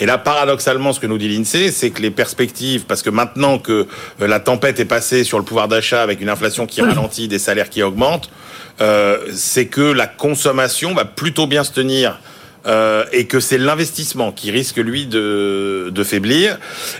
Et là, paradoxalement, ce que nous dit l'INSEE, c'est que les perspectives, parce que maintenant que euh, la tempête est passée sur le pouvoir d'achat avec une inflation qui ralentit, des salaires qui augmentent, euh, c'est que la consommation va plutôt bien se tenir euh, et que c'est l'investissement qui risque lui de, de faiblir.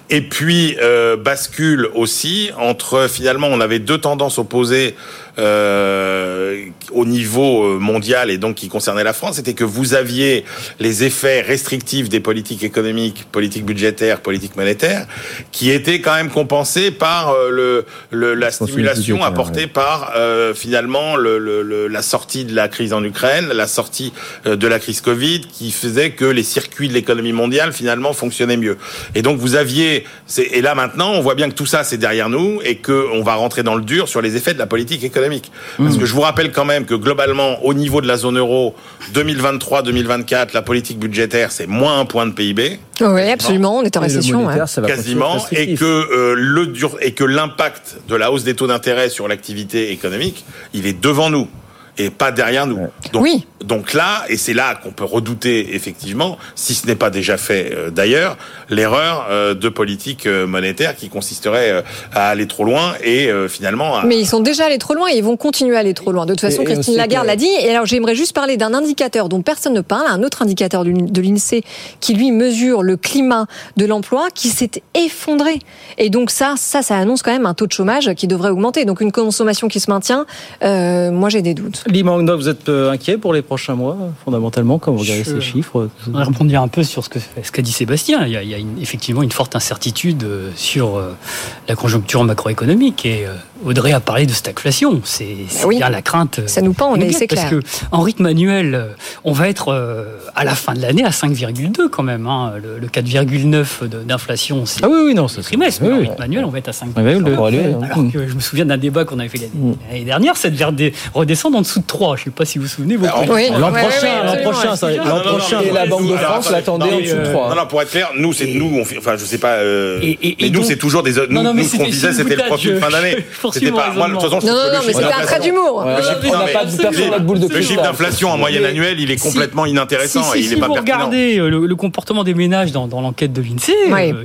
Et puis euh, bascule aussi entre finalement on avait deux tendances opposées euh, au niveau euh, mondial et donc qui concernait la France, c'était que vous aviez les effets restrictifs des politiques économiques, politiques budgétaires, politiques monétaires, qui étaient quand même compensés par euh, le, la stimulation apportée par euh, finalement le, le, la sortie de la crise en Ukraine, la sortie de la crise Covid, qui faisait que les circuits de l'économie mondiale finalement fonctionnaient mieux. Et donc vous aviez, et là maintenant, on voit bien que tout ça c'est derrière nous et que on va rentrer dans le dur sur les effets de la politique économique. Parce que je vous rappelle quand même que globalement, au niveau de la zone euro, 2023-2024, la politique budgétaire, c'est moins un point de PIB. Oui, absolument, on est en récession. Quasiment, et que euh, le dur et que l'impact de la hausse des taux d'intérêt sur l'activité économique, il est devant nous et pas derrière nous. Donc, oui. Donc là, et c'est là qu'on peut redouter effectivement, si ce n'est pas déjà fait euh, d'ailleurs, l'erreur euh, de politique euh, monétaire qui consisterait à aller trop loin et finalement. À... Mais ils sont déjà allés trop loin et ils vont continuer à aller trop loin. De toute façon, Christine Lagarde l'a dit. Et alors, j'aimerais juste parler d'un indicateur dont personne ne parle, un autre indicateur de l'INSEE qui lui mesure le climat de l'emploi qui s'est effondré. Et donc ça, ça, ça annonce quand même un taux de chômage qui devrait augmenter. Donc une consommation qui se maintient. moi, j'ai des doutes. Limangda, vous êtes inquiet pour les prochains mois, fondamentalement, quand vous regardez ces chiffres On va répondre un peu sur ce qu'a ce dit Sébastien. Il y a, il y a effectivement une forte incertitude euh, sur euh, la conjoncture macroéconomique et Audrey a parlé de stagflation. C'est bien la crainte. Ça nous pend, c'est clair. Parce que en rythme annuel, on va être à la fin de l'année à 5,2 quand même. Hein. Le, 4,9 d'inflation, c'est ah oui, oui, non, c'est trimestre. Mais en rythme annuel, on va être à 5,2. Alors que je me souviens d'un débat qu'on avait fait l'année dernière, c'est de redescendre en dessous de 3. Je ne sais pas si vous vous souvenez. L'an prochain, l'an prochain, ça, l'an prochain. Et la Banque de France l'attendait en dessous de 3. Non, non, pour être clair, nous, c'est nous, enfin, je sais pas, mais nous, c'est toujours des, nous, ce qu'on disait, c'était le profil de fin d'année. C'était pas, moi, de toute façon, non, non, non, mais c'était un trait d'humour. Le chiffre d'inflation en moyenne annuelle, il est complètement inintéressant et il n'est pas pertinent. Si vous regardez le comportement des ménages dans l'enquête de l'INSEE,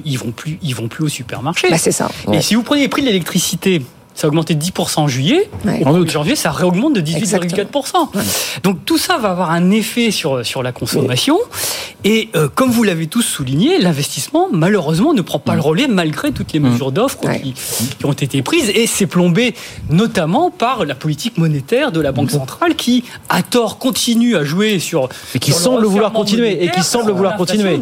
ils vont plus, ils vont plus au supermarché. C'est ça. Et si vous prenez les prix de l'électricité, ça a augmenté de 10% en juillet. En janvier, ça réaugmente de 18,4%. Donc tout ça va avoir un effet sur, sur la consommation. Et euh, comme vous l'avez tous souligné, l'investissement, malheureusement, ne prend pas le relais malgré toutes les mesures d'offres qui, qui, ont été prises. Et c'est plombé notamment par la politique monétaire de la Banque centrale qui, à tort, continue à jouer sur. Et qui semble vouloir continuer. Et qui semble vouloir continuer.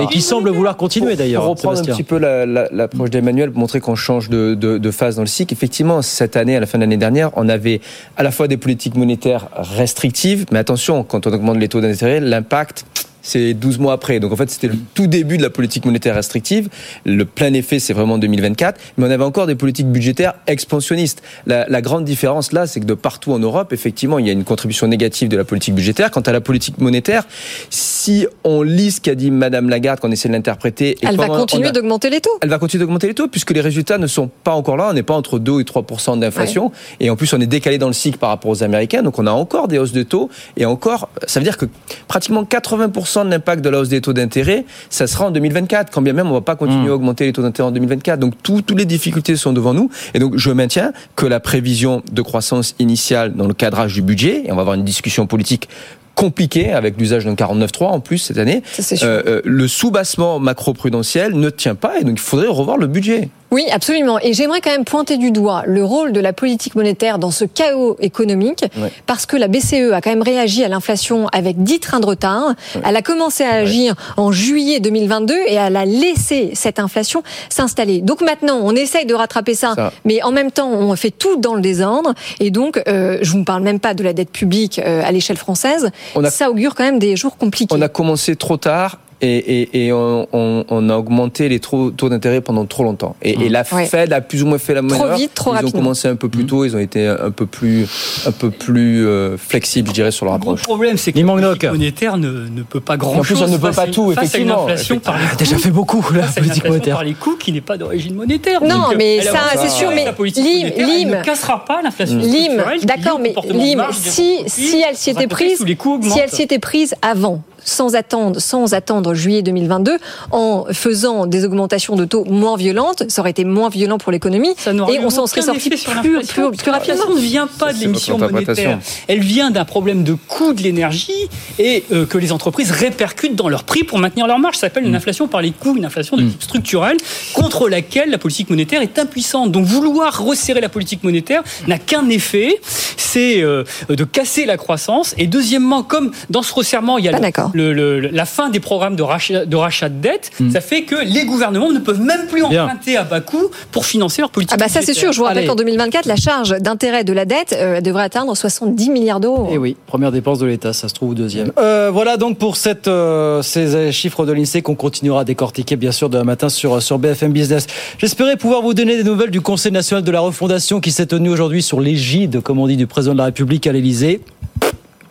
Et qui semble vouloir continuer d'ailleurs. Pour reprendre un petit peu l'approche d'Emmanuel, pour montrer qu'on change de, de, de phase dans le cycle effectivement, cette année, à la fin de l'année dernière, on avait à la fois des politiques monétaires restrictives, mais attention, quand on augmente les taux d'intérêt, l'impact c'est 12 mois après. Donc en fait, c'était le tout début de la politique monétaire restrictive. Le plein effet, c'est vraiment 2024. Mais on avait encore des politiques budgétaires expansionnistes. La, la grande différence là, c'est que de partout en Europe, effectivement, il y a une contribution négative de la politique budgétaire. Quant à la politique monétaire, si on lit ce qu'a dit Madame Lagarde, qu'on essaie de l'interpréter... Elle va continuer d'augmenter les taux. Elle va continuer d'augmenter les taux, puisque les résultats ne sont pas encore là. On n'est pas entre 2 et 3% d'inflation. Et en plus, on est décalé dans le cycle par rapport aux Américains. Donc on a encore des hausses de taux. Et encore, ça veut dire que pratiquement 80 de l'impact de la hausse des taux d'intérêt, ça sera en 2024, quand bien même on ne va pas continuer mmh. à augmenter les taux d'intérêt en 2024. Donc toutes les difficultés sont devant nous. Et donc je maintiens que la prévision de croissance initiale dans le cadrage du budget, et on va avoir une discussion politique compliquée avec l'usage d'un 49.3 en plus cette année, euh, euh, le soubassement macro-prudentiel ne tient pas et donc il faudrait revoir le budget. Oui, absolument. Et j'aimerais quand même pointer du doigt le rôle de la politique monétaire dans ce chaos économique, parce que la BCE a quand même réagi à l'inflation avec 10 trains de retard. Elle a commencé à agir en juillet 2022 et elle a laissé cette inflation s'installer. Donc maintenant, on essaye de rattraper ça, mais en même temps, on fait tout dans le désordre. Et donc, euh, je vous parle même pas de la dette publique euh, à l'échelle française. ça augure quand même des jours compliqués. On a commencé trop tard et, et, et on, on, on, a augmenté les taux, taux d'intérêt pendant trop longtemps. Et, et la Ouais. Fed a plus ou moins fait la Trop manœuvre. vite, trop ils ont commencé un peu plus tôt, ils ont été un peu plus, un peu plus euh, flexibles, je dirais, sur leur Le approche. problème, c'est que la politique monétaire ne, ne peut pas en grand plus, chose. on ne peut pas tout, face à une effectivement. inflation par les a déjà fait beaucoup, la politique monétaire. par les coûts qui n'est pas d'origine monétaire. Non, Donc, mais elle ça, c'est sûr, mais la politique Lim, monétaire, elle Lim, ne cassera pas l'inflation Lim, structurelle qui est liée d'accord, mais comportement de Lim, marge des si, si elle s'y était prise, si elle s'y était prise avant, sans attendre, sans attendre juillet 2022, en faisant des augmentations de taux moins violentes, ça aurait été moins violent pour l'économie, et on s'en serait sorti plus, l'inflation. plus, plus rapidement. L'inflation ne vient pas de l'émission monétaire. Elle vient d'un problème de coût de l'énergie et euh, que les entreprises répercutent dans leurs prix pour maintenir leur marge. Ça s'appelle Mm. une inflation par les coûts, une inflation de type structurel contre laquelle la politique monétaire est impuissante. Donc vouloir resserrer la politique monétaire n'a qu'un effet, c'est euh, de casser la croissance. Et deuxièmement, comme dans ce resserrement, il y a le- le- le- la fin des programmes de rachat de, rachat de dette, ça fait que les gouvernements ne peuvent même plus Bien. emprunter à bas coût pour financer leur politique Ah bah ça c'est sûr, je vous rappelle qu'en 2024, la charge d'intérêt de la dette euh, devrait atteindre 70 milliards d'euros. Et Eh oui, première dépense de l'État, ça se trouve deuxième. Euh, voilà donc pour cette, euh, ces chiffres de l'INSEE qu'on continuera à décortiquer bien sûr demain matin sur, sur BFM Business. J'espérais pouvoir vous donner des nouvelles du Conseil national de la refondation qui s'est tenu aujourd'hui sur l'égide, comme on dit, du président de la République à l'Élysée.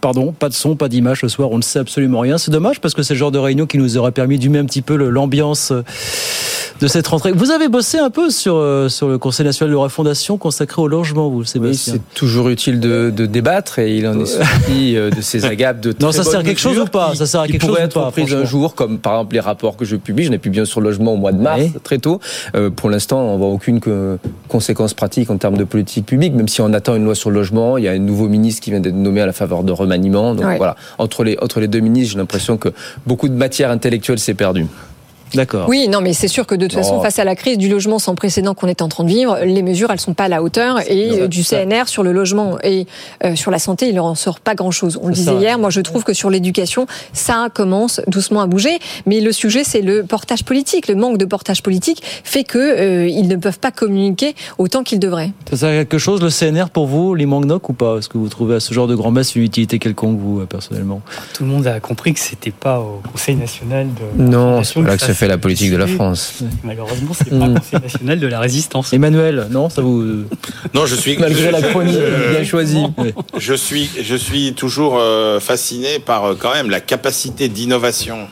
Pardon, pas de son, pas d'image ce soir, on ne sait absolument rien. C'est dommage parce que c'est le genre de réunion qui nous aurait permis d'humer un petit peu l'ambiance euh, de cette rentrée. Vous avez bossé un peu sur, euh, sur le Conseil national de la refondation consacré au logement, vous, Oui, Sébastien c'est toujours utile de, de débattre et il en est sorti euh, de ces agapes de Non, très ça sert à quelque chose ou pas Ça sert à quelque chose pourraient ou être pas, prises un jour, comme par exemple les rapports que je publie. J'en ai publié un sur le logement au mois de mars, Oui. très tôt. Euh, pour l'instant, on voit aucune que- conséquence pratique en termes de politique publique, même si on attend une loi sur le logement. Il y a un nouveau ministre qui vient d'être nommé à la faveur de remaniement. Donc voilà, entre les, entre les deux ministres, j'ai l'impression que beaucoup de matière intellectuelle s'est perdue. D'accord. Oui, non, mais c'est sûr que de toute façon, Oh. face à la crise du logement sans précédent qu'on est en train de vivre, les mesures, elles sont pas à la hauteur. Et euh, du CNR sur le logement et euh, sur la santé, il leur en sort pas grand-chose. On le disait ça. hier, moi je trouve que sur l'éducation, ça commence doucement à bouger. Mais le sujet, c'est le portage politique. Le manque de portage politique fait que euh, ils ne peuvent pas communiquer autant qu'ils devraient. Ça sert à quelque chose, le CNR, pour vous, les Mangnok ou pas? Est-ce que vous trouvez à ce genre de grand-messe une utilité quelconque, vous, personnellement? Tout le monde a compris que c'était pas au Conseil national de. Non, c'est fait la politique de la. France. Malheureusement, c'est pas le Conseil national de la résistance. Emmanuel, non Ça vous. Non, je suis Malgré la chronique bien choisie. Je suis, je suis toujours euh, fasciné par euh, quand même la capacité d'innovation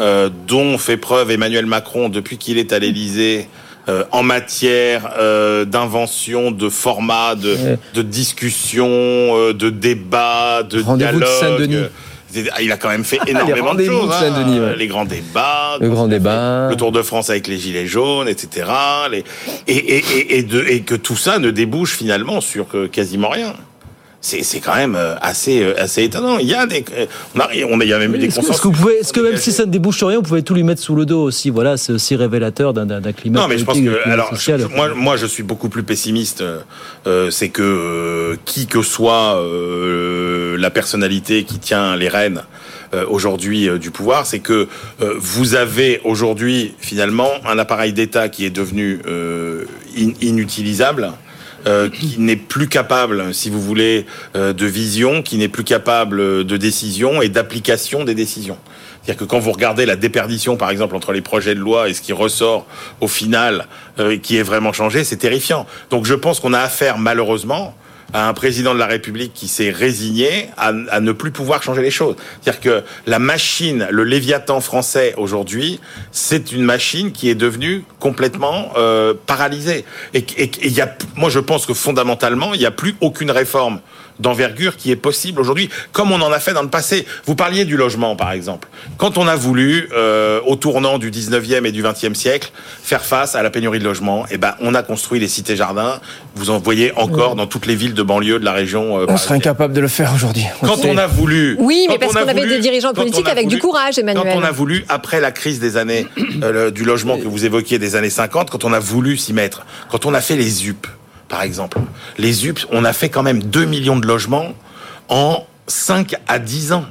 euh, dont fait preuve Emmanuel Macron depuis qu'il est à l'Élysée. euh, en matière euh, d'invention, de format, de, Ouais. de discussion, euh, de débat, de Rendez-vous de dialogue. Saint-Denis. C'est- Il a quand même fait Les énormément de choses. hein. Ouais. Les grands débats, Le grand débat. le Tour de France avec les gilets jaunes, etc. Les... Et, et, et, et, de- et que tout ça ne débouche finalement sur euh, quasiment rien. C'est c'est quand même euh, assez euh, assez étonnant. Il y a des euh, on a on a il y a même eu des consensus. est-ce que vous pouvez, est-ce que même si ça ne débouche sur rien, vous pouvez tout lui mettre sous le dos aussi Voilà, c'est aussi révélateur d'un- d'un climat. Non, mais je pense que alors je- moi moi je suis beaucoup plus pessimiste. euh, c'est que euh, qui que soit euh, la personnalité qui tient les rênes euh, aujourd'hui du pouvoir, c'est que euh, vous avez aujourd'hui finalement un appareil d'État qui est devenu euh, in- inutilisable. Euh, qui n'est plus capable, si vous voulez, euh, de vision, qui n'est plus capable de décision et d'application des décisions. C'est-à-dire que quand vous regardez la déperdition, par exemple, entre les projets de loi et ce qui ressort au final, euh, qui est vraiment changé, c'est terrifiant. Donc je pense qu'on a affaire, malheureusement, à un président de la République qui s'est résigné à, ne plus pouvoir changer les choses. C'est-à-dire que la machine, le Léviathan français aujourd'hui, c'est une machine qui est devenue complètement euh, paralysée. Et, et, et y a, moi, je pense que fondamentalement, il n'y a plus aucune réforme d'envergure qui est possible aujourd'hui, comme on en a fait dans le passé. Vous parliez du logement, par exemple. Quand on a voulu, euh, au tournant du 19e et du 20e siècle, faire face à la pénurie de logement, eh ben, on a construit les cités-jardins. Vous en voyez encore dans toutes les villes de banlieue de la région. euh, On serait incapable de le faire aujourd'hui. quand on a voulu. Oui, mais parce qu'on avait des dirigeants politiques avec du courage, Emmanuel. Quand on a voulu, après la crise des années, euh, du logement que vous évoquiez des années 50, quand on a voulu s'y mettre, quand on a fait les UP, par exemple, les UP, on a fait quand même 2 millions de logements en 5 à 10 ans.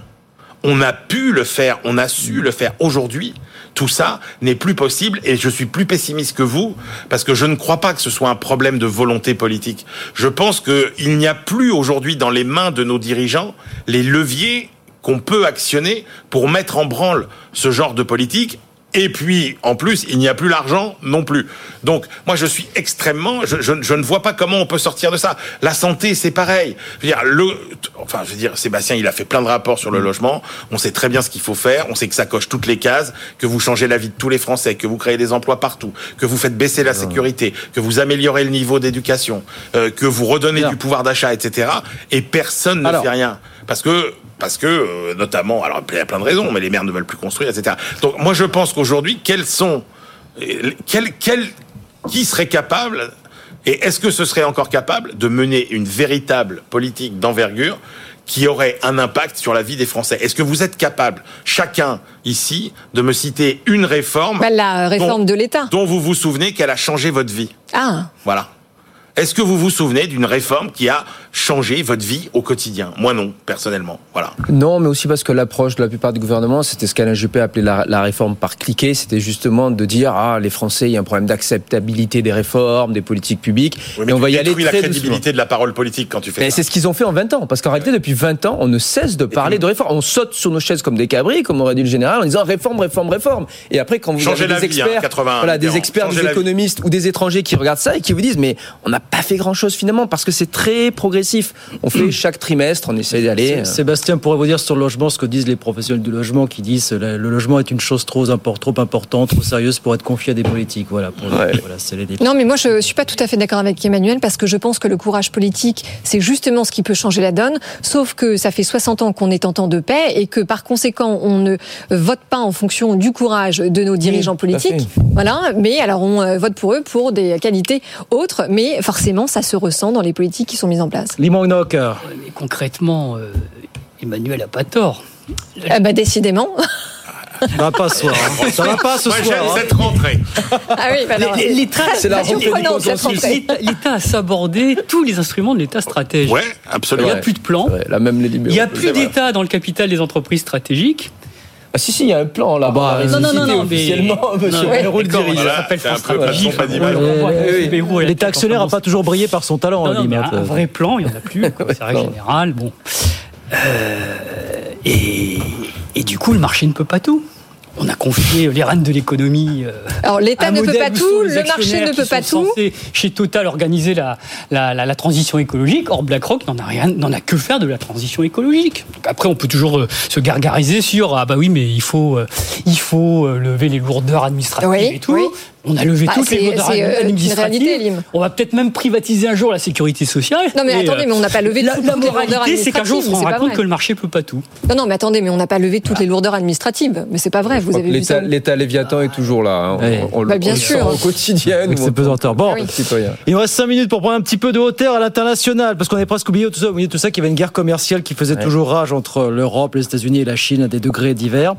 On a pu le faire, on a su le faire. Aujourd'hui, tout ça n'est plus possible et je suis plus pessimiste que vous parce que je ne crois pas que ce soit un problème de volonté politique. Je pense qu'il n'y a plus aujourd'hui dans les mains de nos dirigeants les leviers qu'on peut actionner pour mettre en branle ce genre de politique et puis, en plus, il n'y a plus l'argent non plus. Donc, moi, je suis extrêmement, je, je, je, ne vois pas comment on peut sortir de ça. La santé, c'est pareil. Je veux dire, le, enfin, je veux dire, Sébastien, il a fait plein de rapports sur le logement. On sait très bien ce qu'il faut faire. On sait que ça coche toutes les cases, que vous changez la vie de tous les Français, que vous créez des emplois partout, que vous faites baisser la sécurité, que vous améliorez le niveau d'éducation, euh, que vous redonnez du pouvoir d'achat, etc. Et personne ne Alors. fait rien. Parce que parce que euh, notamment, alors il y a plein de raisons, mais les maires ne veulent plus construire, etc. Donc moi je pense qu'aujourd'hui, quels sont, euh, quel, quel, qui serait capable et est-ce que ce serait encore capable de mener une véritable politique d'envergure qui aurait un impact sur la vie des Français? Est-ce que vous êtes capable, chacun ici, de me citer une réforme Bah, la réforme dont- de l'État. dont vous vous souvenez qu'elle a changé votre vie? Ah, Voilà. Est-ce que vous vous souvenez d'une réforme qui a changé votre vie au quotidien? Moi non, personnellement. Voilà. Non, mais aussi parce que l'approche de la plupart du gouvernement, c'était ce qu'Alain Juppé appelait la, la réforme par cliquet. C'était justement de dire ah les Français, il y a un problème d'acceptabilité des réformes, des politiques publiques, Oui, mais et on va y aller détruis la très crédibilité doucement. de la parole politique quand tu fais Mais c'est ce qu'ils ont fait en 20 ans. Parce qu'en réalité, depuis 20 ans, on ne cesse de parler de réforme. On saute sur nos chaises comme des cabris, comme aurait dit le général, en disant réforme, réforme, réforme. Et après, quand vous Changer avez des vie, hein, experts, 81, voilà, des experts, Changer des économistes ou des étrangers qui regardent ça et qui vous disent, mais on n'a pas fait grand chose finalement parce que c'est très progressif. On fait chaque trimestre, on essaie d'aller. euh, Sébastien pourrait vous dire sur le logement ce que disent les professionnels du logement qui disent le, le logement est une chose trop, import- trop importante, trop sérieuse pour être confiée à des politiques. Voilà, pour voilà les Non, mais moi, je suis pas tout à fait d'accord avec Emmanuel parce que je pense que le courage politique, c'est justement ce qui peut changer la donne. Sauf que ça fait 60 ans qu'on est en temps de paix et que par conséquent, on ne vote pas en fonction du courage de nos dirigeants politiques. Voilà. Mais alors, on euh, vote pour eux pour des qualités autres. Mais forcément, ça se ressent dans les politiques qui sont mises en place. Limonok. Mais concrètement, euh, Emmanuel a pas tort. Ah bah, décidément. Ça va pas ce soir. hein. Ça va pas ce Moi, soir. j'aime hein. cette rentrée. Ah oui, bah L'État, surprenante, cette rentrée. l'État- l'État a sabordé tous les instruments de l'État stratège. Ouais, Il absolument. n'y a plus de plan. ouais, là même les Il n'y a plus d'État dans le capital des entreprises stratégiques. Ah si si, il y a un plan là. bah, On a non, non, non, non, mais- officiellement, Monsieur Non, Bayrou le d'accord, dirige. ça Voilà, s'appelle France L'État actionnaire n'a pas toujours brillé par son talent, Non, non, mais Limat. un, vrai plan, il n'y en a plus. Non. général, bon. Euh, et, et du coup, le marché ne peut pas tout. On a confié les rênes de l'économie. euh, Alors, l'État ne peut pas tout, le marché ne peut pas tout. chez Total, organiser la, la, la, la transition écologique. Or, BlackRock n'en a rien, n'en a que faire de la transition écologique. Donc après, on peut toujours euh, se gargariser sur ah bah oui, mais il faut, euh, il faut lever les lourdeurs administratives Oui, et tout. oui. On a levé Bah, toutes les euh, une administratives. Lim. On va peut-être même privatiser un jour la sécurité sociale. Non, mais attendez, euh, mais on n'a pas levé la, toutes la les lourdeurs moralité, c'est qu'un jour, on se administratives, mais c'est rendra pas compte que le marché peut pas tout. Non, non, mais attendez, mais on n'a pas levé toutes les lourdeurs administratives. Mais c'est pas vrai, vous avez que vu ça. L'État, l'État Léviathan est toujours là. hein. On, Ouais. on le- Bah, bien on le sûr. sent au quotidien. Avec ses pesanteurs. Bon, Oui. il nous reste 5 minutes pour prendre un petit peu de hauteur à l'international, parce qu'on est presque oublié tout ça, oublié tout ça, qu'il y avait une guerre commerciale qui faisait toujours rage entre l'Europe, les États-Unis et la Chine à des degrés divers.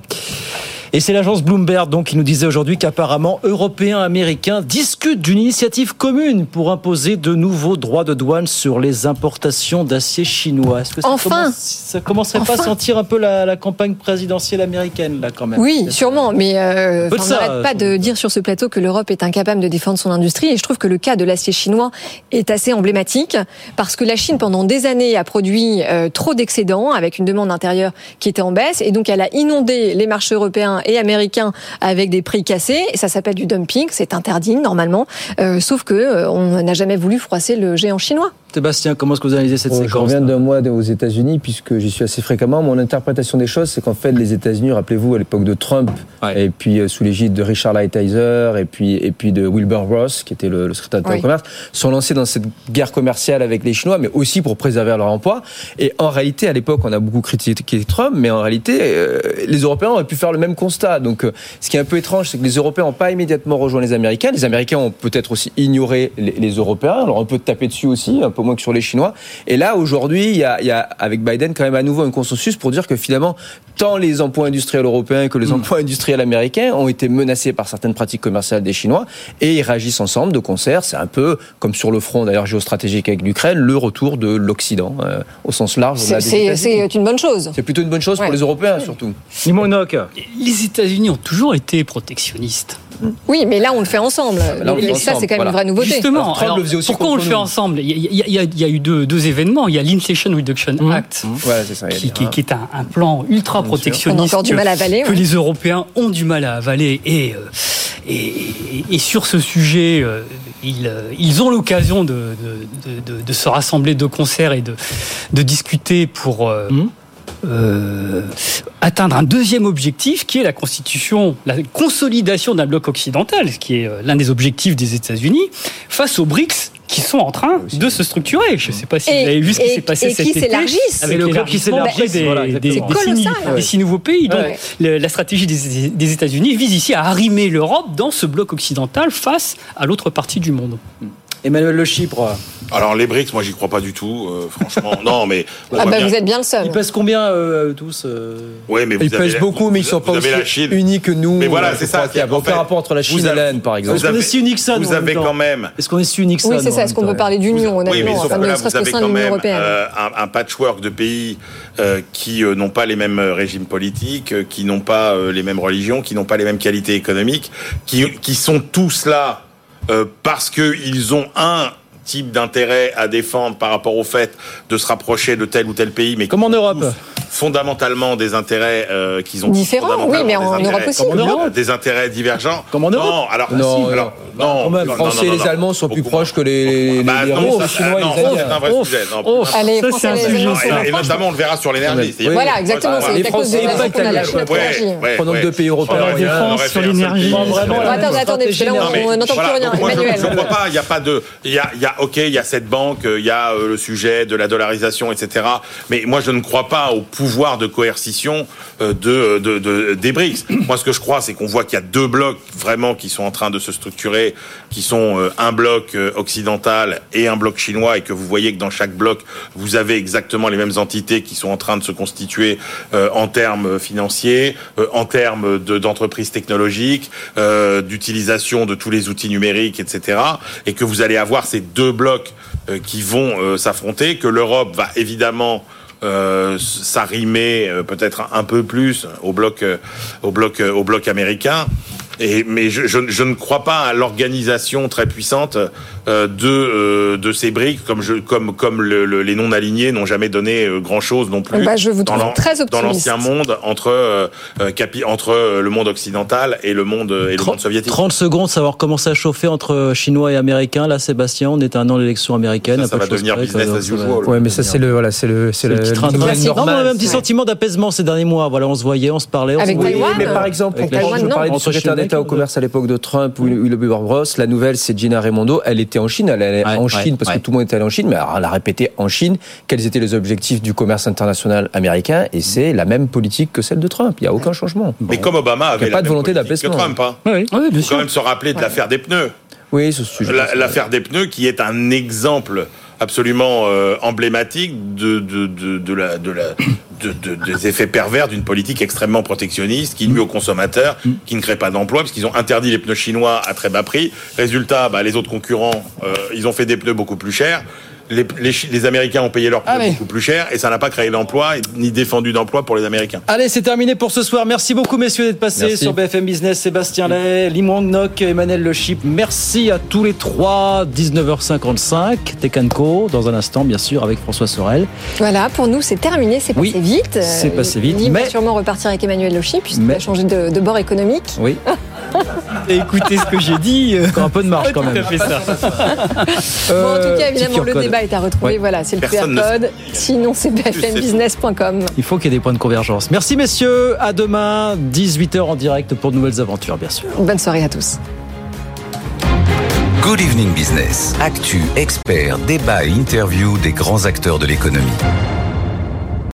Et c'est l'agence Bloomberg donc qui nous disait aujourd'hui qu'apparemment Européens Américains discutent d'une initiative commune pour imposer de nouveaux droits de douane sur les importations d'acier chinois. Est-ce que ça Enfin commence, ça commencerait pas à sentir un peu la, la campagne présidentielle américaine là quand même Oui, sûrement, mais euh, on n'arrête pas de dire sur ce plateau que l'Europe est incapable de défendre son industrie, et je trouve que le cas de l'acier chinois est assez emblématique, parce que la Chine, pendant des années, a produit euh, trop d'excédents, avec une demande intérieure qui était en baisse, et donc elle a inondé les marchés européens et américains avec des prix cassés, ça s'appelle du dumping, c'est interdit normalement, euh, sauf que euh, on n'a jamais voulu froisser le géant chinois. Sébastien, comment est-ce que vous analysez cette Bon, je séquence reviens d'un mois aux États-Unis puisque j'y suis assez fréquemment. Mon interprétation des choses, c'est qu'en fait, les États-Unis, rappelez-vous, à l'époque de Trump, et puis euh, sous l'égide de Richard Lighthizer, et puis et puis de Wilbur Ross, qui était le, le secrétaire d'État Oui. au commerce, sont lancés dans cette guerre commerciale avec les Chinois, mais aussi pour préserver leur emploi. Et en réalité, à l'époque, on a beaucoup critiqué Trump, mais en réalité, euh, les Européens auraient pu faire le même constat. Donc, euh, ce qui est un peu étrange, c'est que les Européens n'ont pas immédiatement rejoint les Américains. Les Américains ont peut-être aussi ignoré les, les Européens, alors un peu tapé dessus aussi, un peu moins que sur les Chinois. Et là, aujourd'hui, il y a, il y a, avec Biden, quand même à nouveau un consensus pour dire que finalement, tant les emplois industriels européens que les Hmm. emplois industriels américains ont été menacés par certaines pratiques commerciales des Chinois et ils réagissent ensemble de concert. C'est un peu comme sur le front d'ailleurs géostratégique avec l'Ukraine, le retour de l'Occident euh, au sens large. C'est- c'est une bonne chose. C'est plutôt une bonne chose Ouais. pour les Européens surtout. Limonok. Les États-Unis ont toujours été protectionnistes. Oui, mais là, on le fait ensemble. là, on le fait et ça, ensemble, c'est quand même voilà. une vraie nouveauté. Justement, Alors, Trump alors, le faisait aussi pourquoi on le fait ensemble? Il y, y y, a, il y a eu deux, deux événements. Il y a l'Inflation Reduction Act, Voilà, c'est ça. il y a qui, des- qui- qui est un, un plan ultra protectionniste du que- mal à avaler, que ouais. les Européens ont du mal à avaler. Et, euh, et, et- et sur ce sujet, euh, ils, euh, ils ont l'occasion de, de- de- de- de se rassembler de concert et de, de discuter pour... euh, euh, atteindre un deuxième objectif qui est la constitution, la consolidation d'un bloc occidental, ce qui est euh, l'un des objectifs des États-Unis, face aux BRICS qui sont en train de se s'étructurer. Je ne sais pas si Et- vous avez vu ce qui et- s'est passé et cet qui été. s'élargissent. Avec Le club qui l'élargissement s'élargit, des, voilà, des, des des six nouveaux pays. Donc, Ouais. le- la stratégie des, des États-Unis vise ici à arrimer l'Europe dans ce bloc occidental face à l'autre partie du monde. Emmanuel Le Chypre. Alors les BRICS, moi j'y crois pas du tout, euh, franchement. non, mais Ah bah bien- vous êtes bien le seul. Ils pèsent combien euh, tous euh Ouais, mais vous Ils avez pèsent la- beaucoup, mais ils sont pas aussi Chine. unis que nous. Mais voilà, c'est ça. qu'il n'y a aucun fait, rapport entre la Chine et l'Inde, par exemple. Est-ce qu'on est si unique ça, vous avez quand même Est-ce qu'on est si unique ça Oui, c'est ça. Est-ce qu'on peut parler d'union, Oui, mais honnêtement, sauf que là, vous avez quand même euh, un, patchwork de pays qui n'ont pas les mêmes régimes politiques, qui n'ont pas les mêmes religions, qui n'ont pas les mêmes qualités économiques, qui sont tous là euh, parce qu'ils ont un type d'intérêt à défendre par rapport au fait de se rapprocher de tel ou tel pays, mais Comme en Europe. fondamentalement des intérêts euh, qu'ils ont Différents, oui, mais des en intérêts- Europe aussi. Comme en Europe. des intérêts divergents. Comme en Europe. Non, alors Non, si, alors, non. Les non, Français non, et non, les non. Allemands sont plus proches que les, les, Bah, les non, ça, Chinois non, et les ça, Indiens. c'est un vrai sujet. non, oh, plus- Allez, Ça, Français c'est un et les sujet, Allemands, ça. et, et franchement. notamment, on le verra sur l'énergie. Oui. C'est-à-dire- Voilà, exactement. Ouais, C'est les à cause de Français, la pas qu'on a lâché que- notre Ouais, énergie. ouais, Prenons ouais. deux pays européens. Sur la rien. défense, sur référence l'énergie. à Non, pays. vraiment, Bon, la attendez, même attendez, parce que là, stratégie, on Non, mais on n'entend voilà, plus rien. donc moi, je- Emmanuel. Je ne crois pas. Il y a pas de. Il y a, il y a. Ok, il y a cette banque. Il y a euh, le sujet de la dollarisation, etc. Mais moi, je ne crois pas au pouvoir de coercition euh, de, de, de- des BRICS. Moi, ce que je crois, c'est qu'on voit qu'il y a deux blocs vraiment qui sont en train de se structurer, qui sont euh, un bloc occidental et un bloc chinois, et que vous voyez que dans chaque bloc, vous avez exactement les mêmes entités qui sont en train de se constituer en termes financiers, en termes de- d'entreprises technologiques, d'utilisation de tous les outils numériques, etc. Et que vous allez avoir ces deux blocs euh, qui vont euh, s'affronter, que l'Europe va évidemment euh, s'arrimer peut-être un peu plus au bloc, au bloc, au bloc américain. Et, mais je, je, je ne crois pas à l'organisation très puissante euh, de, euh, de ces briques, comme, je, comme, comme le- le- les non-alignés n'ont jamais donné euh, grand-chose non plus Bah, je vous dans trouve l'an- très dans l'ancien monde entre, euh, capi- entre le monde occidental et le monde, et le monde soviétique. 30 secondes, savoir comment ça a chauffé entre Chinois et Américains. Là, Sébastien, on est un an l'élection américaine. Ça, va de devenir près, business as usual. Ouais, mais ça, c'est le, voilà, c'est le, c'est C'est le le, petit train de nouvelle vie. Non, mais on a normale. un petit sentiment d'apaisement ces derniers mois. Voilà, on se voyait, on se parlait. On Avec se voyait. Taïwan, mais par exemple, parlais non. du Entre secrétaire D'État au commerce à l'époque de Trump ou Wilbur Ross. La nouvelle, c'est Gina Raimondo. Elle était en Chine. Elle allait Ouais, en ouais, Chine parce ouais. que tout le monde était allé en Chine, mais alors, elle a répété en Chine quels étaient les objectifs du commerce international américain? Et c'est la même politique que celle de Trump. Il n'y a aucun changement. Mais comme Obama avait Il y a pas la de même volonté que d'apaisement. Trump, hein. Oui, oui, bien faut sûr. quand même se rappeler de l'affaire des pneus. Oui, ce sujet. La- L'affaire des pneus qui est un exemple absolument euh, emblématique de, de, de, de la, de la, de, de- des effets pervers d'une politique extrêmement protectionniste qui nuit aux consommateurs, qui ne crée pas d'emplois, parce qu'ils ont interdit les pneus chinois à très bas prix. Résultat, bah, les autres concurrents, euh, ils ont fait des pneus beaucoup plus chers. Les, les, Chi- les Américains ont payé pneus Allez. beaucoup plus cher et ça n'a pas créé d'emploi ni défendu d'emploi pour les Américains. Allez, c'est terminé pour ce soir. Merci beaucoup, messieurs, d'être passés Merci. sur BFM Business. Sébastien Lay, Lim Wang Nok, Emmanuel Le Chip. Merci à tous les trois. 19h55, Tekanko, dans un instant, bien sûr, avec François Sorel. Voilà, pour nous, c'est terminé, c'est passé Oui, vite. c'est Euh, passé vite, Lim va mais- sûrement repartir avec Emmanuel Lochi, puisqu'il Mais- a changé de, de bord économique. Oui, écoutez ce que j'ai dit. euh, encore un peu de marge quand Tout même. à fait ça. Bon, en tout cas, petit évidemment, le code. débat est à retrouver. Ouais. Voilà, c'est le Personne ne QR code. Sinon, c'est bfmbusiness.com. Il faut qu'il y ait des points de convergence. Merci, messieurs. À demain, 18h en direct pour de nouvelles aventures, bien sûr. Bonne soirée à tous. Good Evening Business. Actu, experts, débat et interview des grands acteurs de l'économie.